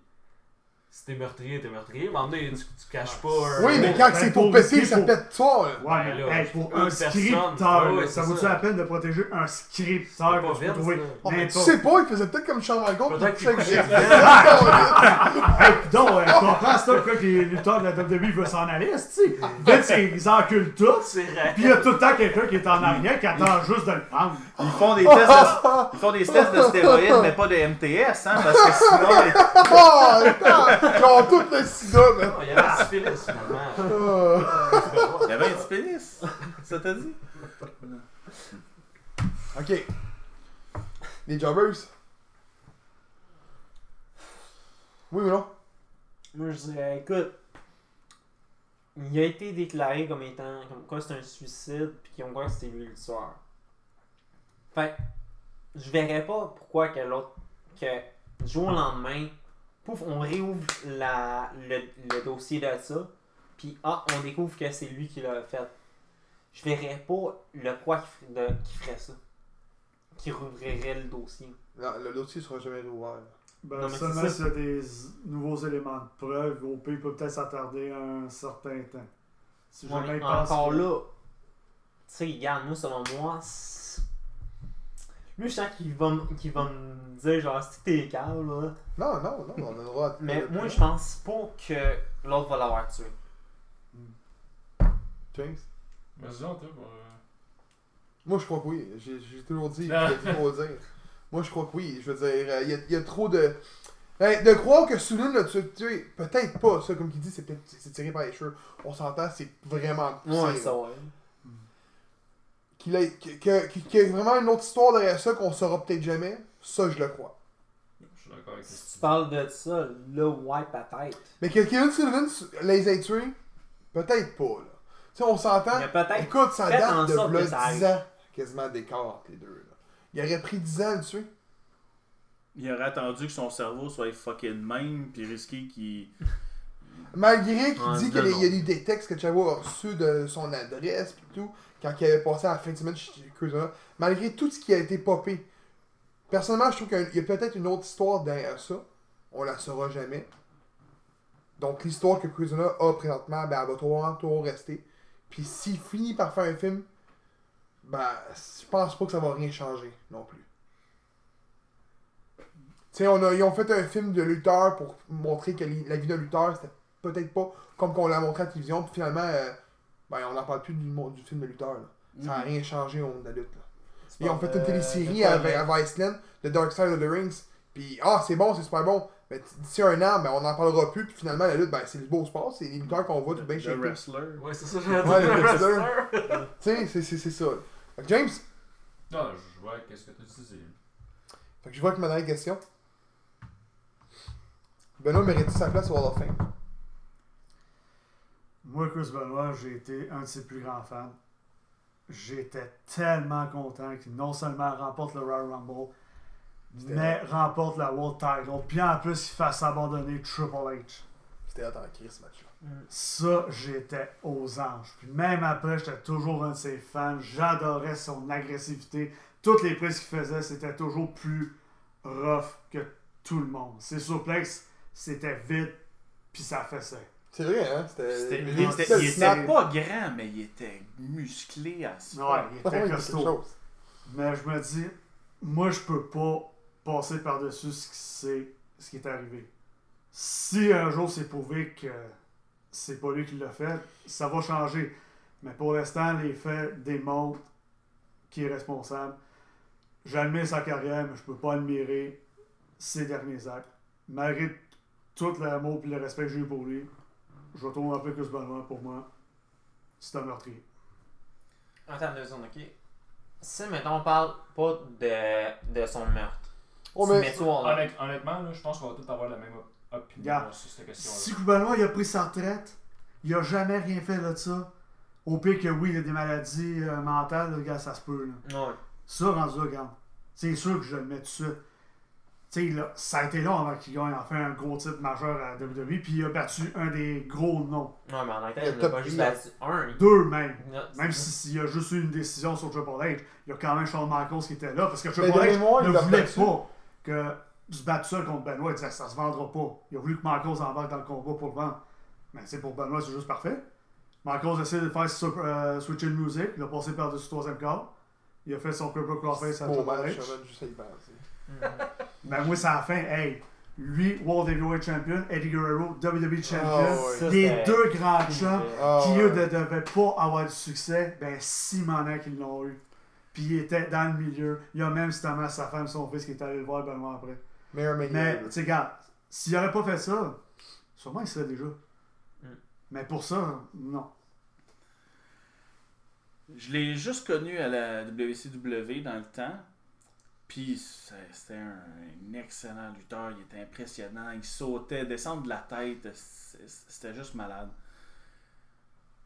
si t'es meurtrier, t'es meurtrier. À un moment donné, tu, tu caches pas un. Oui, mais quand ben, c'est pour pour péter, ça pour- pète toi. là. Ouais, mais là, hey, pour une un personne, scripteur, ouais, là, c'est ça vaut-tu ça. la peine de protéger un scripteur C'est pas là. Oh, mais tu n'importe- sais pas, il faisait peut-être comme Shawn Michaels. Peut-être qu'il couchait avec- Hey, donc, euh, je comprends ça, pourquoi que les lutteurs de la WWE veulent s'en aller, tu sais? Vince, ils enculent tous. C'est vrai. Puis il y a tout le temps quelqu'un qui est en arrière qui attend juste de le prendre. Ils font des tests de, ils font des tests de stéroïdes, mais pas de MTS, hein, parce que sinon, les- Oh, attends, ont tout le sida, man. Il y avait la syphilis finalement. Il y avait un petit pénis. Ça t'a dit? Ok. Les Jobbers. Oui ou non? Moi, je dirais, écoute, il a été déclaré comme étant, comme quoi c'est un suicide, puis qu'ils ont croit que c'était lui le tueur. Fait je verrais pas pourquoi que l'autre, que du jour au lendemain, pouf, on réouvre la, le, le dossier de ça, puis ah, on découvre que c'est lui qui l'a fait. Je verrais pas le quoi qui, ferait- de- qui ferait ça. Qui rouvrirait le dossier. Non, le dossier sera jamais rouvert. Ben, Non, mais seulement s'il y a des nouveaux éléments de preuve, OP peut peut-être s'attarder un certain temps. Si Ouais, jamais mais il pense encore que- là, tu sais, regarde, moi, selon moi, c'est- lui, je sens qu'il va, va me dire, genre, si t'es calme, là. Non, non, non, on a le droit. à- Mais moi, je pense pas que l'autre va l'avoir tué. James? Vas-y, on trouve. euh, Moi, je crois que oui. J'ai j'ai toujours dit qu'il y a trop à dire. Moi, je crois que oui. Je veux dire, euh, il y, a, il y a trop de. Hey, de croire que Sullivan l'a tué, tué, peut-être pas. Ça, comme il dit, c'est peut-être c'est tiré par les cheveux. On s'entend, c'est vraiment poussé. Ouais, ça, ouais. Qu'il ait- que- que- qu'il y ait vraiment une autre histoire derrière ça qu'on saura peut-être jamais. Ça, je le crois. Je suis d'accord avec Si tu parles de ça, là, ouais, peut-être. Mais que Kevin Sullivan les ait tués, peut-être pas. Là. Tu sais, on s'entend? Mais peut-être. Écoute, ça date de ça 10 ans. Quasiment d'écart entre les deux. Là. Il aurait pris 10 ans à le tuer. Il aurait attendu que son cerveau soit fucké de même, puis risqué qu'il. Malgré qu'il dit qu'il y a- y eu des textes que Chavo a reçus de son adresse pis tout, quand il avait passé à la fin de semaine chez Cruzona, malgré tout ce qui a été popé, personnellement, je trouve qu'il y a peut-être une autre histoire derrière ça. On la saura jamais. Donc, l'histoire que Cruzona a présentement, ben, elle va toujours rester. Puis, s'il finit par faire un film, ben, je pense pas que ça va rien changer non plus. Tu on a, ils ont fait un film de lutteur pour montrer que la vie d'un lutteur, c'était peut-être pas comme qu'on l'a montré à la télévision, puis finalement, euh, ben, on n'en parle plus du, du film de lutteur. Là. Ça n'a rien changé au monde de la lutte. Là. Tu Ils ont fait une télésérie là? à Viceland, The Dark Side of the Rings, puis ah, c'est bon, c'est super bon. Mais d'ici un an, ben, on n'en parlera plus, puis finalement, la lutte, ben, c'est le beau sport, c'est les lutteurs qu'on voit tout bien Le chez nous. Tu wrestler. Ouais, c'est ça, j'ai Ouais, le le wrestler. wrestler. sais, c'est- c'est c'est ça. Fait que James, Non, je vois qu'est-ce que tu dis. fait que je vois que ma dernière question. Benoît mérite sa place au Hall of Fame. Moi, Chris Benoit, j'ai été un de ses plus grands fans. J'étais tellement content qu'il non seulement remporte le Royal Rumble, mais remporte la World Title. Puis en plus, il fasse abandonner Triple H. C'était hot en crise, ce match-là. Ça, j'étais aux anges. Puis même après, j'étais toujours un de ses fans. J'adorais son agressivité. Toutes les prises qu'il faisait, c'était toujours plus rough que tout le monde. Ses suplex, c'était vite, puis ça faisait. C'est vrai, hein? C'était. Il était, il était snaps. pas grand, mais il était musclé à ce Ouais, point. il ouais, était il costaud. Mais je me dis, moi, je peux pas passer par-dessus ce qui, c'est- ce qui est arrivé. Si un jour c'est prouvé que c'est pas lui qui l'a fait, ça va changer. Mais pour l'instant, les faits démontrent qu'il est responsable. J'admire sa carrière, mais je peux pas admirer ses derniers actes. Malgré tout l'amour et le respect que j'ai eu pour lui, je peu que ce Benoît, pour moi, c'est un meurtrier. Attends deux secondes, ok. Si, mettons, on parle pas de, de son meurtre. Oh, mais- Honnête- honnêtement, là, je pense qu'on va tous avoir la même op- opinion Regarde, sur cette Si question-là. Benoît il a pris sa retraite, il a jamais rien fait de ça. Au pire que oui, il a des maladies euh, mentales, le gars, ça se peut. Là. Ouais. Ça, rendu là, regarde. C'est sûr que je le mets tout de suite. tu sais, là, ça a été long avant qu'il gagne enfin un gros titre majeur à WWE, puis il a battu un des gros noms. Non, mais en tant que Le tel, il a pas juste three, battu un. Deux même. Non, Même si- s'il y a juste eu une décision sur Triple H, il y a quand même Shawn Michaels qui était là, parce que Triple H ne l'a voulait pas que se battre seul contre Benoit. Il disait ça se vendra pas. Il a voulu que Michaels embarque dans le combat pour le vendre. Mais c'est pour Benoit, c'est juste parfait. Michaels essaie de faire euh, switcher de musique. Il a passé par-dessus le troisième quart. Il a fait son Cripple Crossface à Bon Triple H. Mais moi, c'est la fin. Hey, lui, World Heavyweight Champion, Eddie Guerrero, WWE Champion. Ouais. Ça, Les deux grands chums Ah, qui, eux, ne devaient pas avoir du succès, ben, Simonac, ils l'ont eu. Puis il était dans le milieu. Il y a même justement sa femme, son fils qui est allé le voir Benoît après. Mais, tu sais, regarde, s'il n'aurait pas fait ça, sûrement il serait déjà. Mm. Mais pour ça, non. Je l'ai juste connu à la WCW dans le temps. Puis c'était un, excellent lutteur. Il était impressionnant. Il sautait, descendre de la tête. C'était juste malade.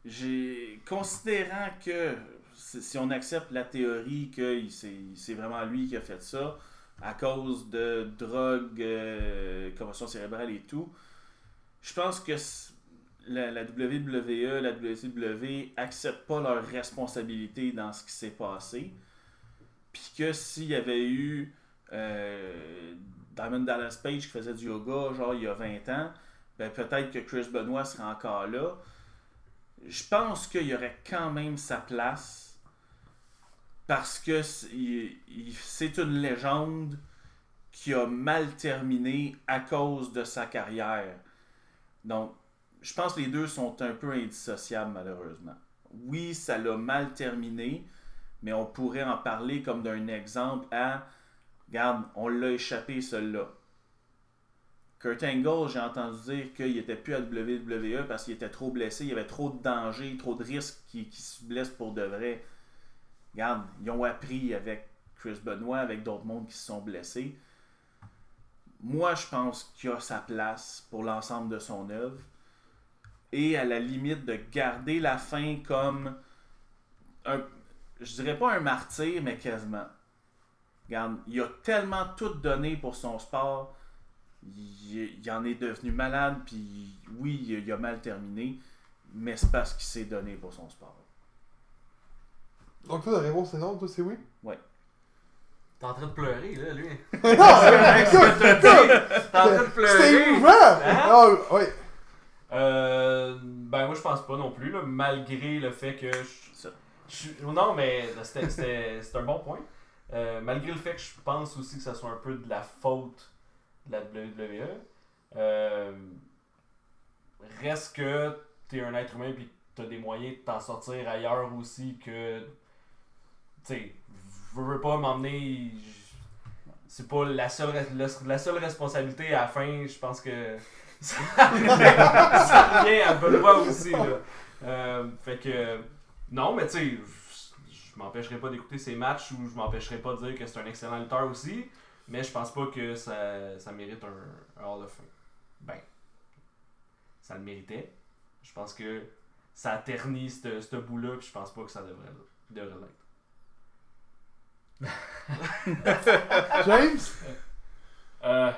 J'ai considérant que si on accepte la théorie que c'est vraiment lui qui a fait ça à cause de drogue, euh, commotion cérébrale et tout, je pense que la, WWE, la WCW acceptent pas leur responsabilité dans ce qui s'est passé. Puis que s'il y avait eu euh, Diamond Dallas Page qui faisait du yoga, genre il y a 20 ans, ben peut-être que Chris Benoit serait encore là. Je pense qu'il y aurait quand même sa place parce que c'est une légende qui a mal terminé à cause de sa carrière. Donc, je pense que les deux sont un peu indissociables, malheureusement. Oui, ça l'a mal terminé, mais on pourrait en parler comme d'un exemple à Regarde, on l'a échappé, celui-là. Kurt Angle, j'ai entendu dire qu'il était plus à WWE parce qu'il était trop blessé, il y avait trop de dangers, trop de risques qu'il se blesse pour de vrai. Regarde, ils ont appris avec Chris Benoit, avec d'autres mondes qui se sont blessés. Moi, je pense qu'il a sa place pour l'ensemble de son œuvre. Et à la limite de garder la fin comme un, je dirais pas un martyr, mais quasiment. Regarde, il a tellement tout donné pour son sport. Il, il en est devenu malade, puis oui, il, il a mal terminé, mais c'est parce qu'il s'est donné pour son sport. Donc, toi, la réponse, c'est non, toi, c'est oui? T'es en train de pleurer, là, lui. non, écoute, T'es en train de C'était pleurer. émouvant! Hein? Ah, oui. Euh, ben, moi, je pense pas non plus, là, malgré le fait que. Je, Ça. Non, mais c'était- c'était un bon point. Euh, malgré le fait que je pense aussi que ça soit un peu de la faute de la WWE, euh, reste que t'es un être humain puis t'as des moyens de t'en sortir ailleurs aussi que. Tu sais, je veux pas m'emmener. C'est pas la seule, la seule responsabilité à la fin, je pense que. ça revient à Benoît aussi. Là. Euh, fait que. Non, mais tu sais, je- m'empêcherai pas d'écouter ses matchs ou je m'empêcherai pas de dire que c'est un excellent lutteur aussi. Mais je pense pas que ça, ça mérite un, un Hall of Fame. Ben, ça le méritait. Je pense que ça a terni ce bout-là, puis je pense pas que ça devrait l'être- devrait l'être. James? Euh,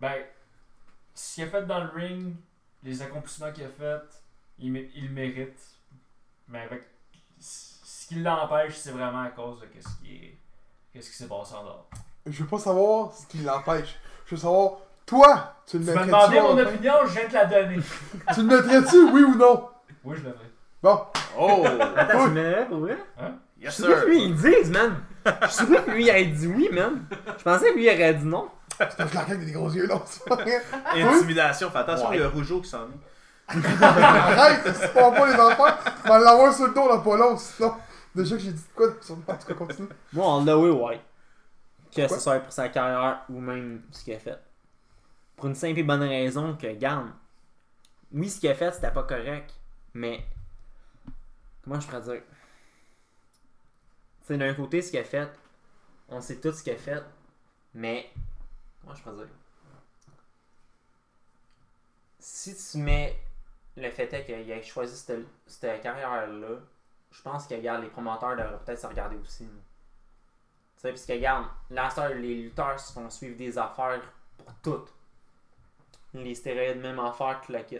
ben, ce qu'il a fait dans le ring, les accomplissements qu'il a fait, il, il le mérite. Mais avec ce qui l'empêche, c'est vraiment à cause de qu'est-ce qui est qu'est-ce qui s'est passé en dehors. Je veux pas savoir ce qui l'empêche. Je veux savoir, toi, tu le Tu m'as mettrais-tu demandé mon fin? opinion, je viens de te la donner. Tu le mettrais-tu, oui ou non? Oui, je le ferai. Bon, Oh! Attends, tu me pour vrai? Yes, Je suis sûr que lui, il le dise, man. Je suis sûr que lui, il aurait dit oui, man. Je pensais que lui, il aurait dit non. c'est parce que la claque a des gros yeux, là, c'est pas vrai. Intimidation, fais attention, il y a Rougeau qui s'en vient. Arrête, prends pas les enfants, tu vas l'avoir sur le dos, là, pas long, sinon. Déjà que j'ai dit de quoi, sur- en tout cas, continue. Moi, on l'a oui, ouais. Que ce soit pour sa carrière ou même ce qu'il a fait. Pour une simple et bonne raison que, garde, oui, ce qu'il a fait, c'était pas correct, mais. Comment je pourrais dire? C'est d'un côté ce qu'il a fait, on sait tout ce qu'il a fait, mais. Comment je pourrais dire? Si tu mets le fait est qu'il ait choisi cette, cette carrière-là, je pense que les promoteurs devraient peut-être se regarder aussi. là. sais, parce que regarde, star, les lutteurs se font suivre des affaires pour toutes. Les stéroïdes, même affaire, tout la kit.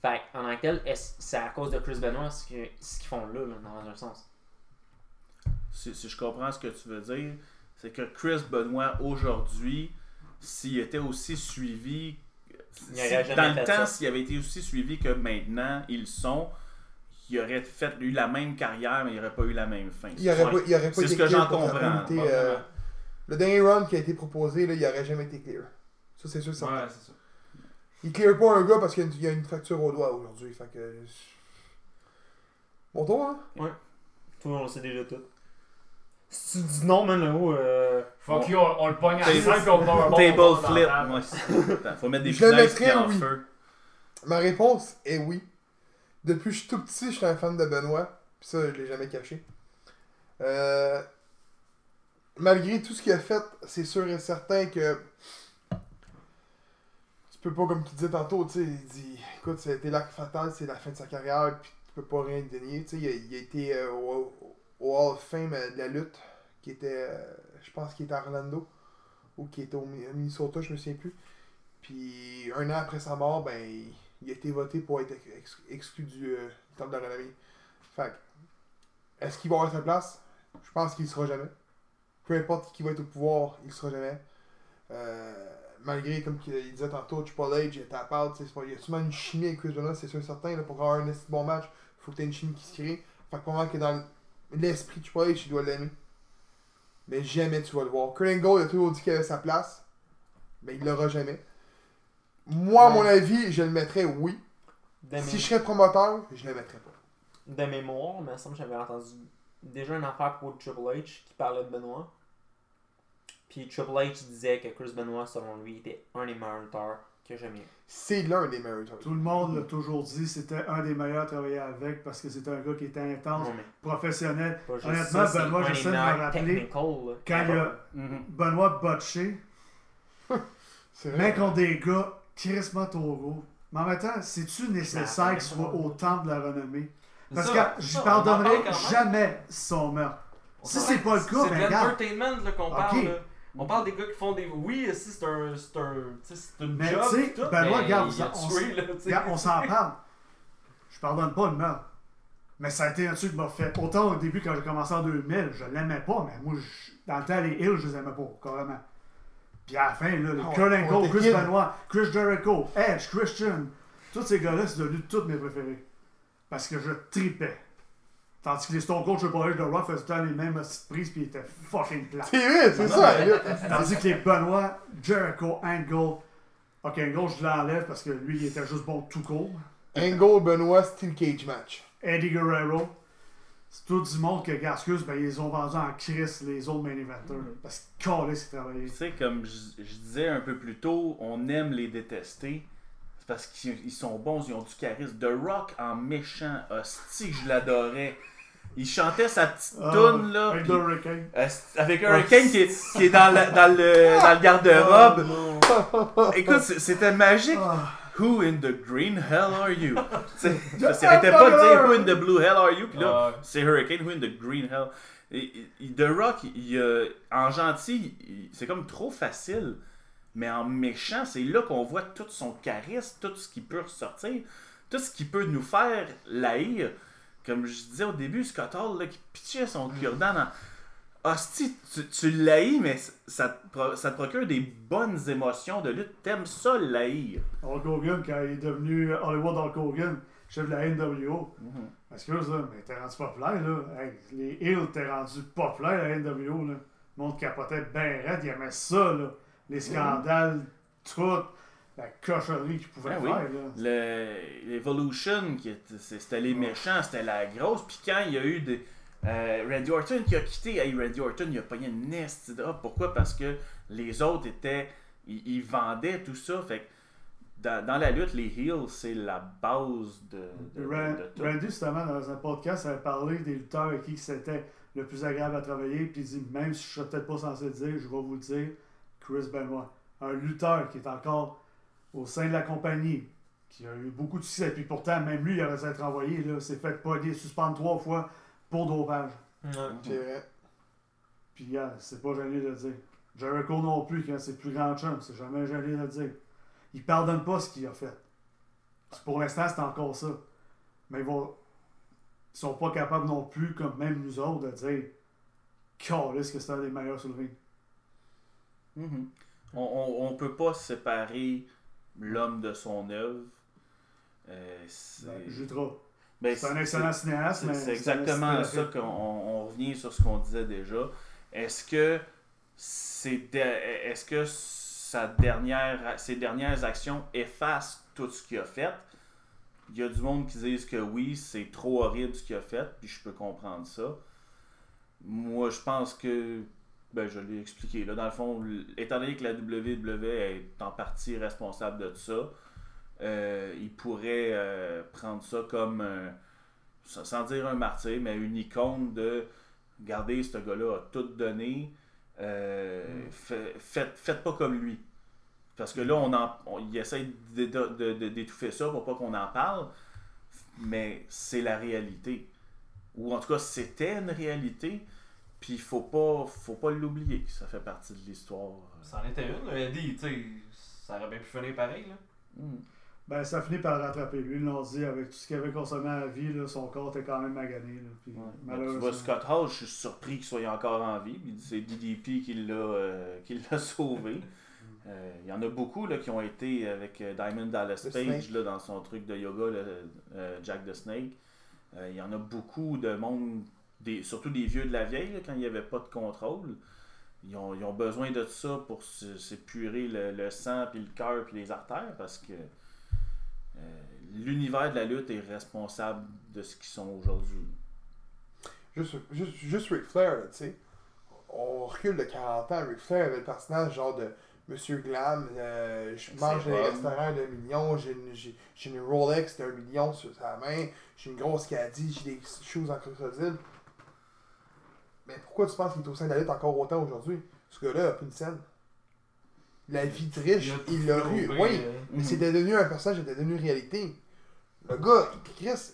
Fait en tant que c'est à cause de Chris Benoit ce que- ce qu'ils font là, là, dans un sens? Si, si je comprends ce que tu veux dire, c'est que Chris Benoit aujourd'hui, s'il était aussi suivi, dans le temps, s'il avait été aussi suivi que maintenant ils sont, il aurait fait eu la même carrière, mais il n'aurait pas eu la même fin. Il aurait Ouais. pas, il aurait pas C'est ce que clear j'en comprends. euh, vraiment. le dernier run qui a été proposé, là, il aurait jamais été clear. Ça, c'est sûr, certain. Ouais, c'est ça. Il clear pas un gars parce qu'il y a une- fracture au doigt aujourd'hui. Fait que. Bon tour, hein? Tout le monde sait déjà tout. Si tu dis non, man, là haut, euh. Fuck you, on, on le pogne à Table- 5 on part un bon Table flip. Attends, faut mettre des Je le mettrais, en oui. feu. Ma réponse est oui. Depuis que je suis tout petit, je suis un fan de Benoît. Puis ça, je l'ai jamais caché. Euh, Malgré tout ce qu'il a fait, c'est sûr et certain que. Tu peux pas, comme tu disais tantôt, tu sais, il dit écoute, ça a été l'acte fatal, c'est la fin de sa carrière, puis tu peux pas rien dénier. Tu sais, il, a- il a été euh, au, au Fame euh, de la lutte, qui était, euh, je pense qu'il était à Orlando, ou qui était au Mi- Minnesota, je me souviens plus. Puis un an après sa mort, ben, il, a été voté pour être ex- exclu du euh, temple de la renommée. Fait est-ce qu'il va avoir sa place? Je pense qu'il ne sera jamais. Peu importe qui va être au pouvoir, il ne sera jamais. Euh, malgré, comme il disait tantôt, Triple H, était à part, il y a souvent une chimie avec Chris Benoit, c'est sûr certain. Là, pour avoir un bon match, il faut que tu aies une chimie qui se crée. Fait que probablement que dans l'esprit Triple H, il doit l'aimer. Mais jamais tu vas le voir. Kurt Angle, il a toujours dit qu'il avait sa place. Mais il l'aura jamais. Moi, à mon avis, je le mettrais oui. De, Si je serais promoteur, je le mettrais pas. de mémoire, mais il me semble que j'avais entendu déjà une affaire pour Triple H qui parlait de Benoît. Puis Triple H disait que Chris Benoit, selon lui, était un des meilleurs lutteurs que jamais eu. C'est l'un des meilleurs. Tout le monde l'a toujours dit, c'était un des meilleurs à travailler avec parce que c'était un gars qui était intense, professionnel. Honnêtement, ça, c'est Benoît, j'essaie de me rappeler. Quand il a Mhm. Benoît botché, C'est mais vrai. contre des gars trop gros. Mais en même temps, c'est-tu nécessaire qu'il soit au temple de la renommée? Parce que je on pardonnerai jamais son meurtre. On Si c'est pas le cas, c'est ben de regarde. l'entertainment là, qu'on parle. On parle des gars qui font des. Oui, si c'est un. C'est un. tu sais, c'est une Mais job. tu sais, pis tout, mais regarde, on- tué, là, tu sais. Regarde, on s'en parle. Je pardonne pas le meurtre. Mais ça a été un truc qui m'a fait. Autant au début, quand j'ai commencé en 2000, je l'aimais pas, mais moi, je- dans le temps, les Hills, je les aimais pas, carrément. Puis à la fin, là, les Ah, Kurt Angle, Chris. Benoit, Chris Jericho, Edge, Christian, tous ces gars-là, c'est devenu tous mes préférés. Parce que je tripais. Tandis que les Stone Cold Triple H de Rock faisaient tout le temps les mêmes petites prises, puis ils étaient fucking plats. C'est vrai, c'est ça. Tandis que les Benoit, Jericho, Angle, ok, Angle, je l'enlève parce que lui, il était juste bon tout court. Angle, Benoit, Steel Cage match. Eddie Guerrero. C'est tout du monde que Gascus, ben, ils ont vendu en crise les autres main eventers. Parce que Callis, il travaillait. Tu sais, comme je, je disais un peu plus tôt, on aime les détester. C'est parce qu'ils ils sont bons, ils ont du charisme. The Rock en méchant, hostie, je l'adorais. Il chantait sa petite Ah, toune là. Avec Hurricane. hostie, avec un Hurricane qui est, qui est dans, la- dans le, dans le garde-robe. Écoute, c'est- c'était magique. Ah, Who in the green hell are you? S'arrêtait pas de dire Who in the blue hell are you? Puis là, Ah, c'est Hurricane, Who in the green hell. Et- et- The Rock, il, euh, en gentil, il- c'est comme trop facile. Mais en méchant, c'est là qu'on voit tout son charisme, tout ce qui peut ressortir, tout ce qui peut nous faire l'haïr. Comme je disais au début, Scott Hall là, qui pitchait son cure-dent dans. Hostie, tu, tu l'haïs, mais ça te, pro- ça te procure des bonnes émotions de lutte. T'aimes ça l'haïr. Hulk Hogan, quand il est devenu Hollywood Hulk Hogan, chef de la NWO. Excuse, là, mais t'es rendu populaire, là. Hey, les Hills, t'es rendu populaire, la NWO, là. Le monde capotait ben raide, il aimait ça, là. Les scandales, tout, la cochonnerie qu'ils pouvaient Ben oui. faire, là. Le- L'Evolution, qui était- c'est- c'était les méchants, c'était la grosse. Puis quand il y a eu des. euh, Randy Orton qui a quitté, hey, Randy Orton, il a pogné une nest. Ah, pourquoi? Parce que les autres étaient. Ils, ils vendaient tout ça. Fait que dans, dans la lutte, les heels, c'est la base de, tout. Randy, justement, dans un podcast, avait parlé des lutteurs avec qui c'était le plus agréable à travailler. Puis il dit, même si je serais peut-être pas censé le dire, je vais vous le dire, Chris Benoit. Un lutteur qui est encore au sein de la compagnie, qui a eu beaucoup de succès. Puis pourtant, même lui, il aurait dû être envoyé. Là, s'est fait pogner, suspendre trois fois pour dopage. Vrai. Puis, gars, c'est pas gêné de le dire. Jericho non plus, quand c'est le plus grand chum, c'est jamais gêné de le dire. Il pardonne pas ce qu'il a fait. Pour l'instant, c'est encore ça. Mais ils vont. Ils sont pas capables non plus, comme même nous autres, de dire Calisse que c'est un des meilleurs sur le ring. Mhm. On, on, on peut pas séparer l'homme de son œuvre. Euh, c'est Ben, Jutra. ben, C'est un excellent cinéaste, c'est- mais. C'est exactement ça qu'on on- on revient sur ce qu'on disait déjà. Est-ce que c'est est-ce que sa dernière, ses dernières actions effacent tout ce qu'il a fait? Il y a du monde qui disent que oui, c'est trop horrible ce qu'il a fait, puis je peux comprendre ça. Moi, je pense que, ben, je l'ai expliqué. Là, dans le fond, étant donné que la WWE est en partie responsable de ça, euh, il pourrait euh, prendre ça comme, sans dire un martyr, mais une icône de Regardez, ce gars-là a tout donné. euh, fait- faites, faites pas comme lui. Parce que là, on en, on- il essaie d'étouffer ça pour pas qu'on en parle. Mais c'est la réalité. Ou en tout cas, c'était une réalité. Puis il faut pas, faut pas l'oublier. Ça fait partie de l'histoire. Ça en était une, Eddie, tu sais, ça aurait bien pu finir pareil, là. Hmm. Ben, ça finit par le rattraper. Lui, ils l'ont dit, avec tout ce qu'il avait consommé à la vie, là, son corps était quand même magané. Là, puis, Ouais. Mais tu malheureusement. vois, Scott Hall, je suis surpris qu'il soit encore en vie. Que c'est DDP qui l'a euh, qui l'a sauvé. Euh, Il y en a beaucoup là, qui ont été avec euh, Diamond Dallas Le Page là, dans son truc de yoga, le, euh, Jack the Snake. Euh, Il y en a beaucoup de monde, des, surtout des vieux de la vieille, là, quand il n'y avait pas de contrôle. Ils ont, ils ont besoin de ça pour s'épurer le, le sang, puis le cœur, puis les artères, parce que euh, l'univers de la lutte est responsable de ce qu'ils sont aujourd'hui. Juste, juste, juste Ric Flair, là, tu sais. On recule de 40 ans. Ric Flair avait le personnage genre de Monsieur Glam. euh, je mange ses dans les robes. restaurants d'un million. J'ai une, une Rolex d'un million sur sa main. J'ai une grosse caddie. J'ai des choses en crocodile. Mais pourquoi tu penses qu'il est au sein de la lutte encore autant aujourd'hui? Ce gars-là a plus une scène. La vie de riche, il l'a eu. Oui. euh, Mais c'était devenu un personnage, c'était devenu une réalité. Le gars, il- Chris,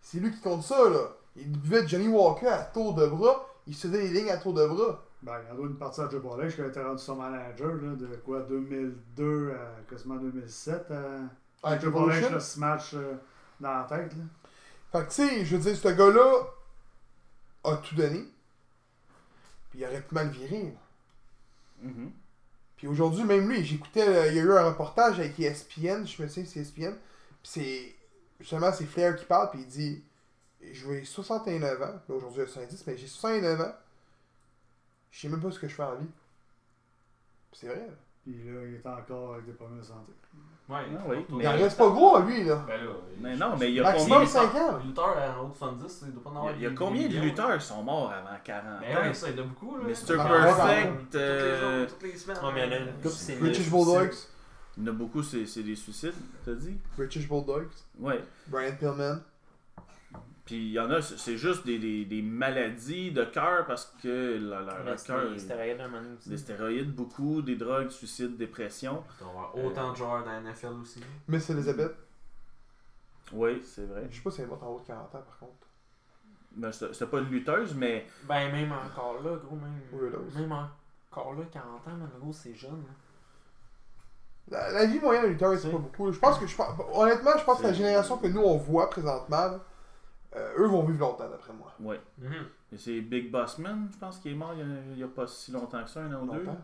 c'est lui qui compte ça, là. Il buvait Johnny Walker à tour de bras, il se faisait les lignes à tour de bras. Ben, il y en a une partie à Joe Ballage qui a été rendu son manager là, de quoi 2002 à quasiment 2007. À... Avec Joe là, se match euh, dans la tête. Là. Fait que, tu sais, je veux dire, ce gars-là a tout donné. Puis il aurait pu mal virer. Mhm. Puis aujourd'hui, même lui, j'écoutais, euh, il y a eu un reportage avec ESPN, je me souviens, c'est ESPN. Puis c'est, justement, c'est Flair qui parle, puis il dit J'ai 69 ans, là aujourd'hui il a 70, mais j'ai 69 ans. Je sais même pas ce que je fais en vie. Puis c'est vrai. là. Puis là, il est encore avec des problèmes de santé. Ouais, Ah oui, mais- Il en reste pas gros, lui, là. Ben là, Mais non, mais il y a Maximum combien, 5 ans. Le lutteur à haut de 70, il doit pas en il y avoir a- il y a des- combien de lutteurs qui sont morts avant 40 là. Ben ans? ouais, ça, il y en a beaucoup, là. Mr. Perfect, Toutes les euh, jours, toutes les semaines. Ouais, mais il y en a une couple, c'est British Bulldogs. il y en a beaucoup, c'est c'est des suicides, t'as dit? British Bulldogs. Ouais. Brian Pillman. Puis il y en a, c'est juste des, des, des maladies de cœur parce que Mais leur c'est cœur. des stéroïdes un moment donné aussi. Des stéroïdes, beaucoup, des drogues, suicides, dépression. Doit y avoir autant de joueurs dans la NFL aussi. Miss Elizabeth. Oui, c'est vrai. Je sais pas si elle morte en haut de 40 ans, par contre. Ben, C'était pas une lutteuse, mais Ben, même encore là, gros, même. Weirdos. Même encore là, 40 ans, man, gros, c'est jeune. là. La, la vie moyenne d'un lutteur, c'est pas beaucoup. Je pense que, je pense, honnêtement, je pense que la génération que nous on voit présentement, là, euh, eux vont vivre longtemps, d'après moi. ouais. Et c'est Big Boss Man, je pense, qui est mort il y a, pas si longtemps que ça, un an ou deux. Longtemps.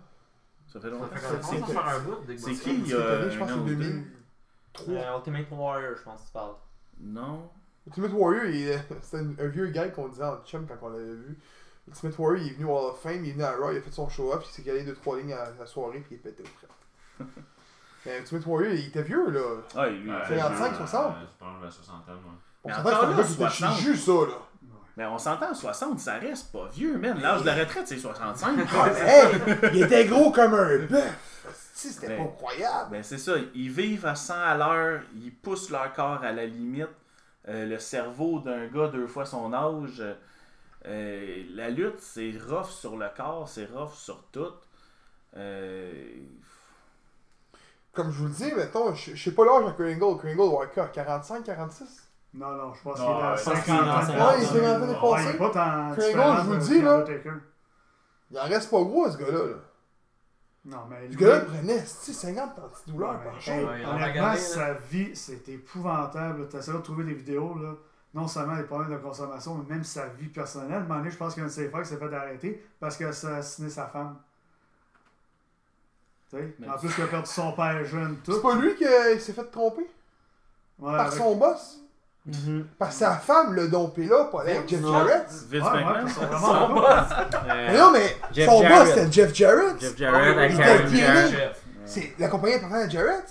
Ça fait Ça longtemps. fait c'est- C'est c'est- c'est qui, il y a je pense que c'est ou deux? 2003. Euh, Ultimate Warrior, je pense que tu parles. Non. Ultimate Warrior, il est- c'était un, vieux gars qu'on disait en chum quand on l'avait vu. Ultimate Warrior, il est venu au Hall of Fame, il est venu à Raw, il a fait son show-off, il s'est calé 2-3 lignes à la soirée, puis il est pété au frère. Mais Ultimate Warrior, il était vieux, là. Ah, lui, il Ouais, fait 55, vieux. 60. euh, Je pense la soixantaine, moi. On Mais s'entend que c'est encore là, gars qui était 60. chez jus, ça, là. Mais on s'entend, 60, ça reste pas vieux, man. L'âge de la retraite, c'est 65. Ah, mais hey, il était gros comme un bœuf. Si, C'était pas incroyable. Ben c'est ça, ils vivent à 100 à l'heure, ils poussent leur corps à la limite. Euh, le cerveau d'un gars deux fois son âge. euh, la lutte, c'est rough sur le corps, c'est rough sur tout. Euh, Comme je vous le dis, mettons, je je sais pas l'âge à Kringle. Kringle doit avoir 45, 46. Non, non, je pense qu'il est à ouais, 50 qu'il est dans ans. 50 Ouais, il est dans les Ouais, passées. il est pas tant Kringle, je vous le dis, là. Il en reste pas gros, ce gars-là. Là. Non, mais. Ce gars-là prenait 50 antidouleurs par jour? Honnêtement, sa vie, c'est épouvantable. Tu essaies de trouver des vidéos, là. non seulement les problèmes de consommation, mais même sa vie personnelle. À un moment donné, je pense qu'il y a un de ses frères qui s'est fait arrêter parce qu'il a assassiné sa femme. Tu sais, Mais- En plus, il a perdu son père jeune, tout. C'est pas lui qui euh, s'est fait tromper? Ouais, par avec- son boss? Mhm. Par sa femme, le dompé là, pas avec Jeff Non. Jarrett. Vince Ouais, ouais, McMahon. vraiment Son boss. Mais Euh, non, mais Jeff son Jarrett. boss c'était Jeff Jarrett. Jeff Jarrett avec était Jarrett. C'est la compagnie appartenait à Jarrett.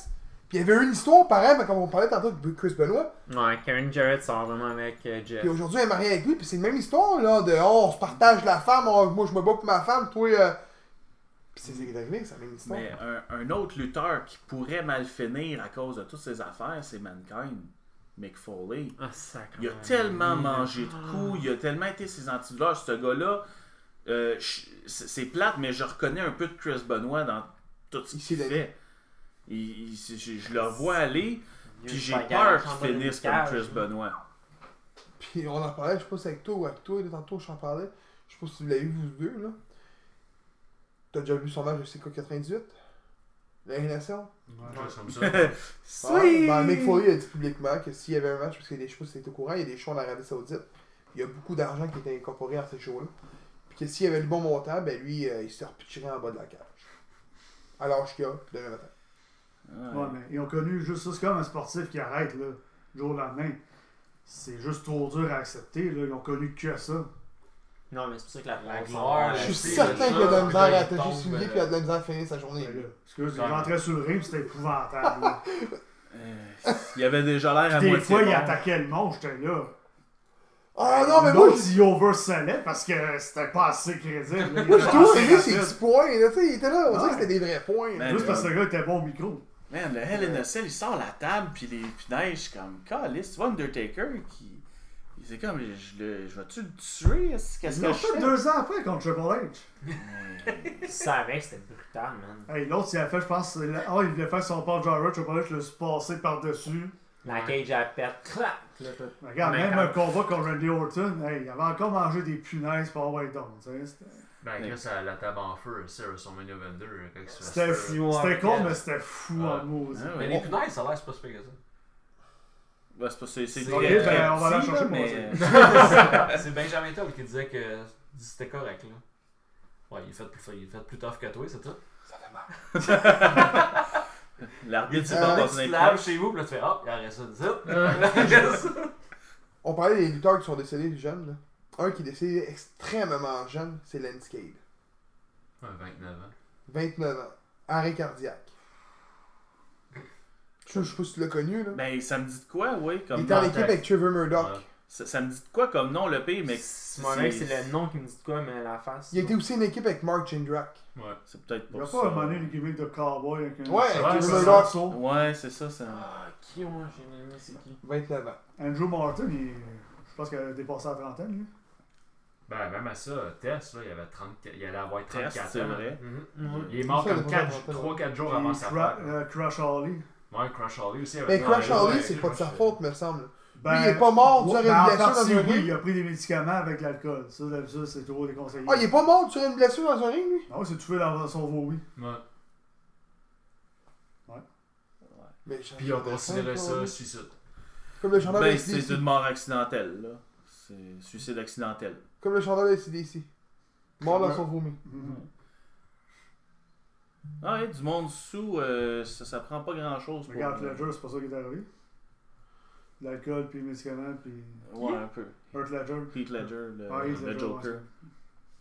Puis il y avait une histoire pareille, mais comme on parlait tantôt de Chris Benoit. Ouais, Karen Jarrett sort vraiment avec euh, Jeff. Puis aujourd'hui, elle est mariée avec lui. Puis c'est la même histoire, là, de oh, on se partage la femme. oh, moi, je me bats pour ma femme. Toi, euh... Puis c'est arrivé, c'est la même histoire. Mais un, un autre lutteur qui pourrait mal finir à cause de toutes ces affaires, c'est Mankind. Mick Foley. Ah. Il a tellement mangé de coups, il a tellement été ses antidouleurs. Ce gars-là, euh, c'est plate, mais je reconnais un peu de Chris Benoit dans tout ce Il qu'il fait. Il- il- je, je le vois aller, puis j'ai peur qu'il finisse comme. Chris Benoit. Puis on en parlait, je sais pas si avec toi ou avec toi, tantôt je t'en parlais. Je sais pas si vous l'avez vu vous deux, là. T'as déjà vu son match de CK98 La NSL Ouais, comme ça. Ouais, ben, Mick Foley a dit publiquement que s'il y avait un match, parce qu'il y a des shows, c'était au courant, il y a des shows en Arabie Saoudite, il y a beaucoup d'argent qui était incorporé à ces shows-là. Puis que s'il y avait le bon montant, ben lui, euh, il se repitcherait en bas de la cage. À l'âge qu'il a, demain matin. Ouais, mais ils ont connu juste ça. C'est comme un sportif qui arrête, là, jour au lendemain. C'est juste trop dur à accepter, là. Ils ont connu que ça. Non, mais c'est pour ça que la, La gloire, Je suis certain qu'il a de la misère à attacher euh, puis il a de la misère à finir sa journée. Là. Excuse, il rentrait sur le ring, c'était épouvantable. là. Euh, il avait déjà l'air à Des moitié fois, il attaquait le monde, j'étais là. Ah non, mais moi, il oversellait parce que c'était pas assez crédible. moi, je était trouve assez aimé ses petits points, là, tu sais, il était là, on dirait que c'était des vrais points. Juste parce que le gars était bon au micro. Man, le Hell in a Cell, il sort la table, puis les punaises, je suis comme, calice, tu vois Undertaker qui. C'est comme, je, le- je vais-tu le tuer? Est-ce- Qu'est-ce Ils que l'ont je fait fais? deux ans après contre Triple H. Savais que c'était brutal, man. Hey, L'autre, il a fait, je pense, ah, il voulait faire son port Jarrett, Triple H le passé par-dessus. La cage à pète. Clac! Là. Regarde, Mais même quand- un combat contre Randy Orton, hey, il avait encore mangé des punaises pour avoir été down. tu sais, C'était Ben, grâce à la table en feu, c'est WrestleMania 22, quand il se fait c'était fou. C'était con, Ouais. mais c'était fou Ouais. en mots. Ah Mais ouais. les punaises, ça a l'air c'est pas si pire que ça. Ouais, c'est pas c'est c'est C'est- Ok, ben, on va là, pour mais C'est Benjamin Toll qui disait que c'était correct, là. Ouais, il est fait plus, il est fait plus tough que toi, c'est tout. Ça fait mal. l'arbitre s'est Euh, pas Tu te une laves chez vous, puis là tu fais Ah, il arrête ça de zip. On parlait des lutteurs qui sont décédés jeunes, là. Un qui est décédé extrêmement jeune, c'est Landscape. Ouais, 29 ans. 29 ans. Arrêt cardiaque. Je sais pas si tu l'as connu, là. Ben, ça me dit de quoi, oui? Comme il était en équipe avec Trevor Murdoch. Ouais. ça, ça me dit de quoi comme nom, le pire, mais C'est c'est le nom qui me dit de quoi, mais la face. Il était aussi une équipe avec Mark Jindrak. Ouais. c'est peut-être Il n'y a pour pas une gimmick de cowboy avec un. Ouais, avec saut. Murdoch. Ouais, c'est ça, ça. Ah, qui, moi, j'ai aimé, c'est qui? 29 ans. Andrew Martin, il... je pense qu'il a dépassé la trentaine, lui. Ben, même à ça, Tess, là, il, avait 30, il allait avoir 34 Test, c'est ans. vrai. Mhm. Il est mort Ça, comme il a pas 3-4 jours avant sa fête. Crash Holly. Ouais, Crush Holly aussi. Mais Crash Ouais, Holly, ouais, c'est pas de sa faute, me semble. Ben, Lui, il est pas mort ouais, durant ben, une blessure dans un oui, ring. il a pris des médicaments avec l'alcool. Ça, d'habitude, c'est trop déconseillé. Ah, il est pas mort sur une blessure dans un ring, lui? Ah oui, c'est tué dans son vomi. Ouais. Mais Puis on considérait ça suicide. Comme le chandail Ben, c'est une mort accidentelle, là. C'est suicide accidentel. Comme le chandail de ACDC. Mort dans Ouais. son vomi. Mhm. Ah, ouais, du monde sous, euh, ça, ça prend pas grand chose pour. Regarde Ledger, c'est pas ça qui est arrivé. L'alcool, puis les médicaments, puis Ouais, un peu. Heath Ledger. Heath Ledger, le, Ah, Heath le Ledger, Joker.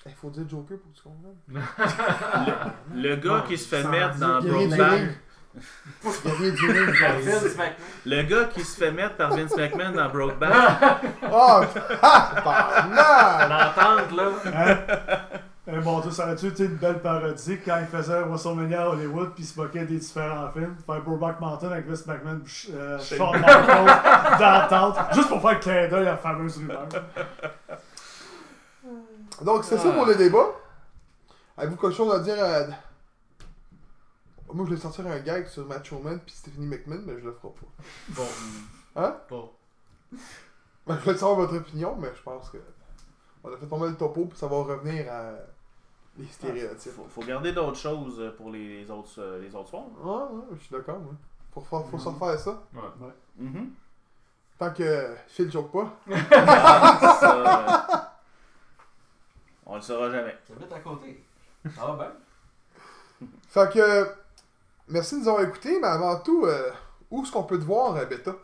Il faut dire Joker pour que tu comprennes. Le gars qui se fait mettre dans Brokeback. Le gars qui se fait mettre par Vince McMahon dans Brokeback. Ah, tabarnak! L'entente, là. Hein? Eh, bon Dieu, ça aurait-tu été une belle parodie quand il faisait WrestleMania à Hollywood puis il se moquait des différents films? Faire Brokeback Mountain avec Vince McMahon euh, Shawn Michaels dans la tente, juste pour faire le clin d'œil à la fameuse rumeur. Donc, c'est ça pour le débat. Avez-vous quelque chose à dire à... Moi, je vais sortir un gag sur Macho Man puis Stephanie McMahon, mais je le ferai pas. Bon. Hein? Bon. Ben, je veux savoir votre opinion, mais je pense que... On a fait pas mal le topo, puis ça va revenir à... les stéréotypes. Faut, faut garder d'autres choses pour les, les autres, euh, les autres soirs. Ouais, ouais, je suis d'accord, moi. Faut, faut, faut se refaire ça. Ouais. Mhm. Tant que Phil joke pas. Ah, ça, euh, on le saura jamais. Ça va être à côté. Ah ben. Fait que, merci de nous avoir écoutés, mais avant tout, euh, où est-ce qu'on peut te voir, euh, Beta?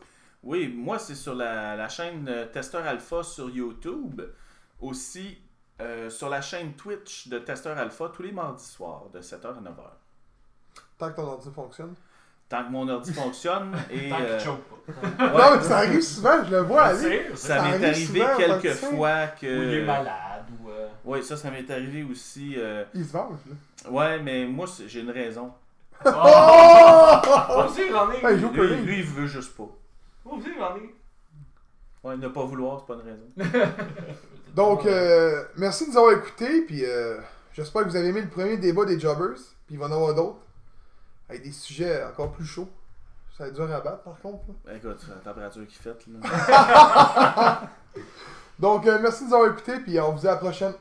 Oui, moi, c'est sur la, la chaîne euh, Testeur Alpha sur YouTube. Aussi, euh, sur la chaîne Twitch de Testeur Alpha tous les mardis soirs de 7h à 9h. Tant que ton ordi fonctionne. Tant que mon ordi fonctionne et. Tant euh, qu'il choke pas. Non, mais ça arrive souvent, je le vois aller. C'est- ça Ça m'est arrivé souvent, quelques fait que fois Ou il est que. malade ou. euh, Oui, ça, ça m'est arrivé aussi. euh, Il se venge, là. Ouais, mais moi, j'ai une raison. Oh! Oh! Aussi, j'en ai. Ouais, il Lui, Curling. lui, il veut juste pas. Aussi, j'en ai. Ouais, ne pas vouloir, c'est pas une raison. Donc, euh, merci de nous avoir écoutés, puis euh, j'espère que vous avez aimé le premier débat des Jobbers, puis il va y en avoir d'autres, avec des sujets encore plus chauds. Ça va être dur à battre, par contre. là. Écoute, la température qu'il fait, là. Donc, euh, merci de nous avoir écoutés, puis on vous dit à la prochaine.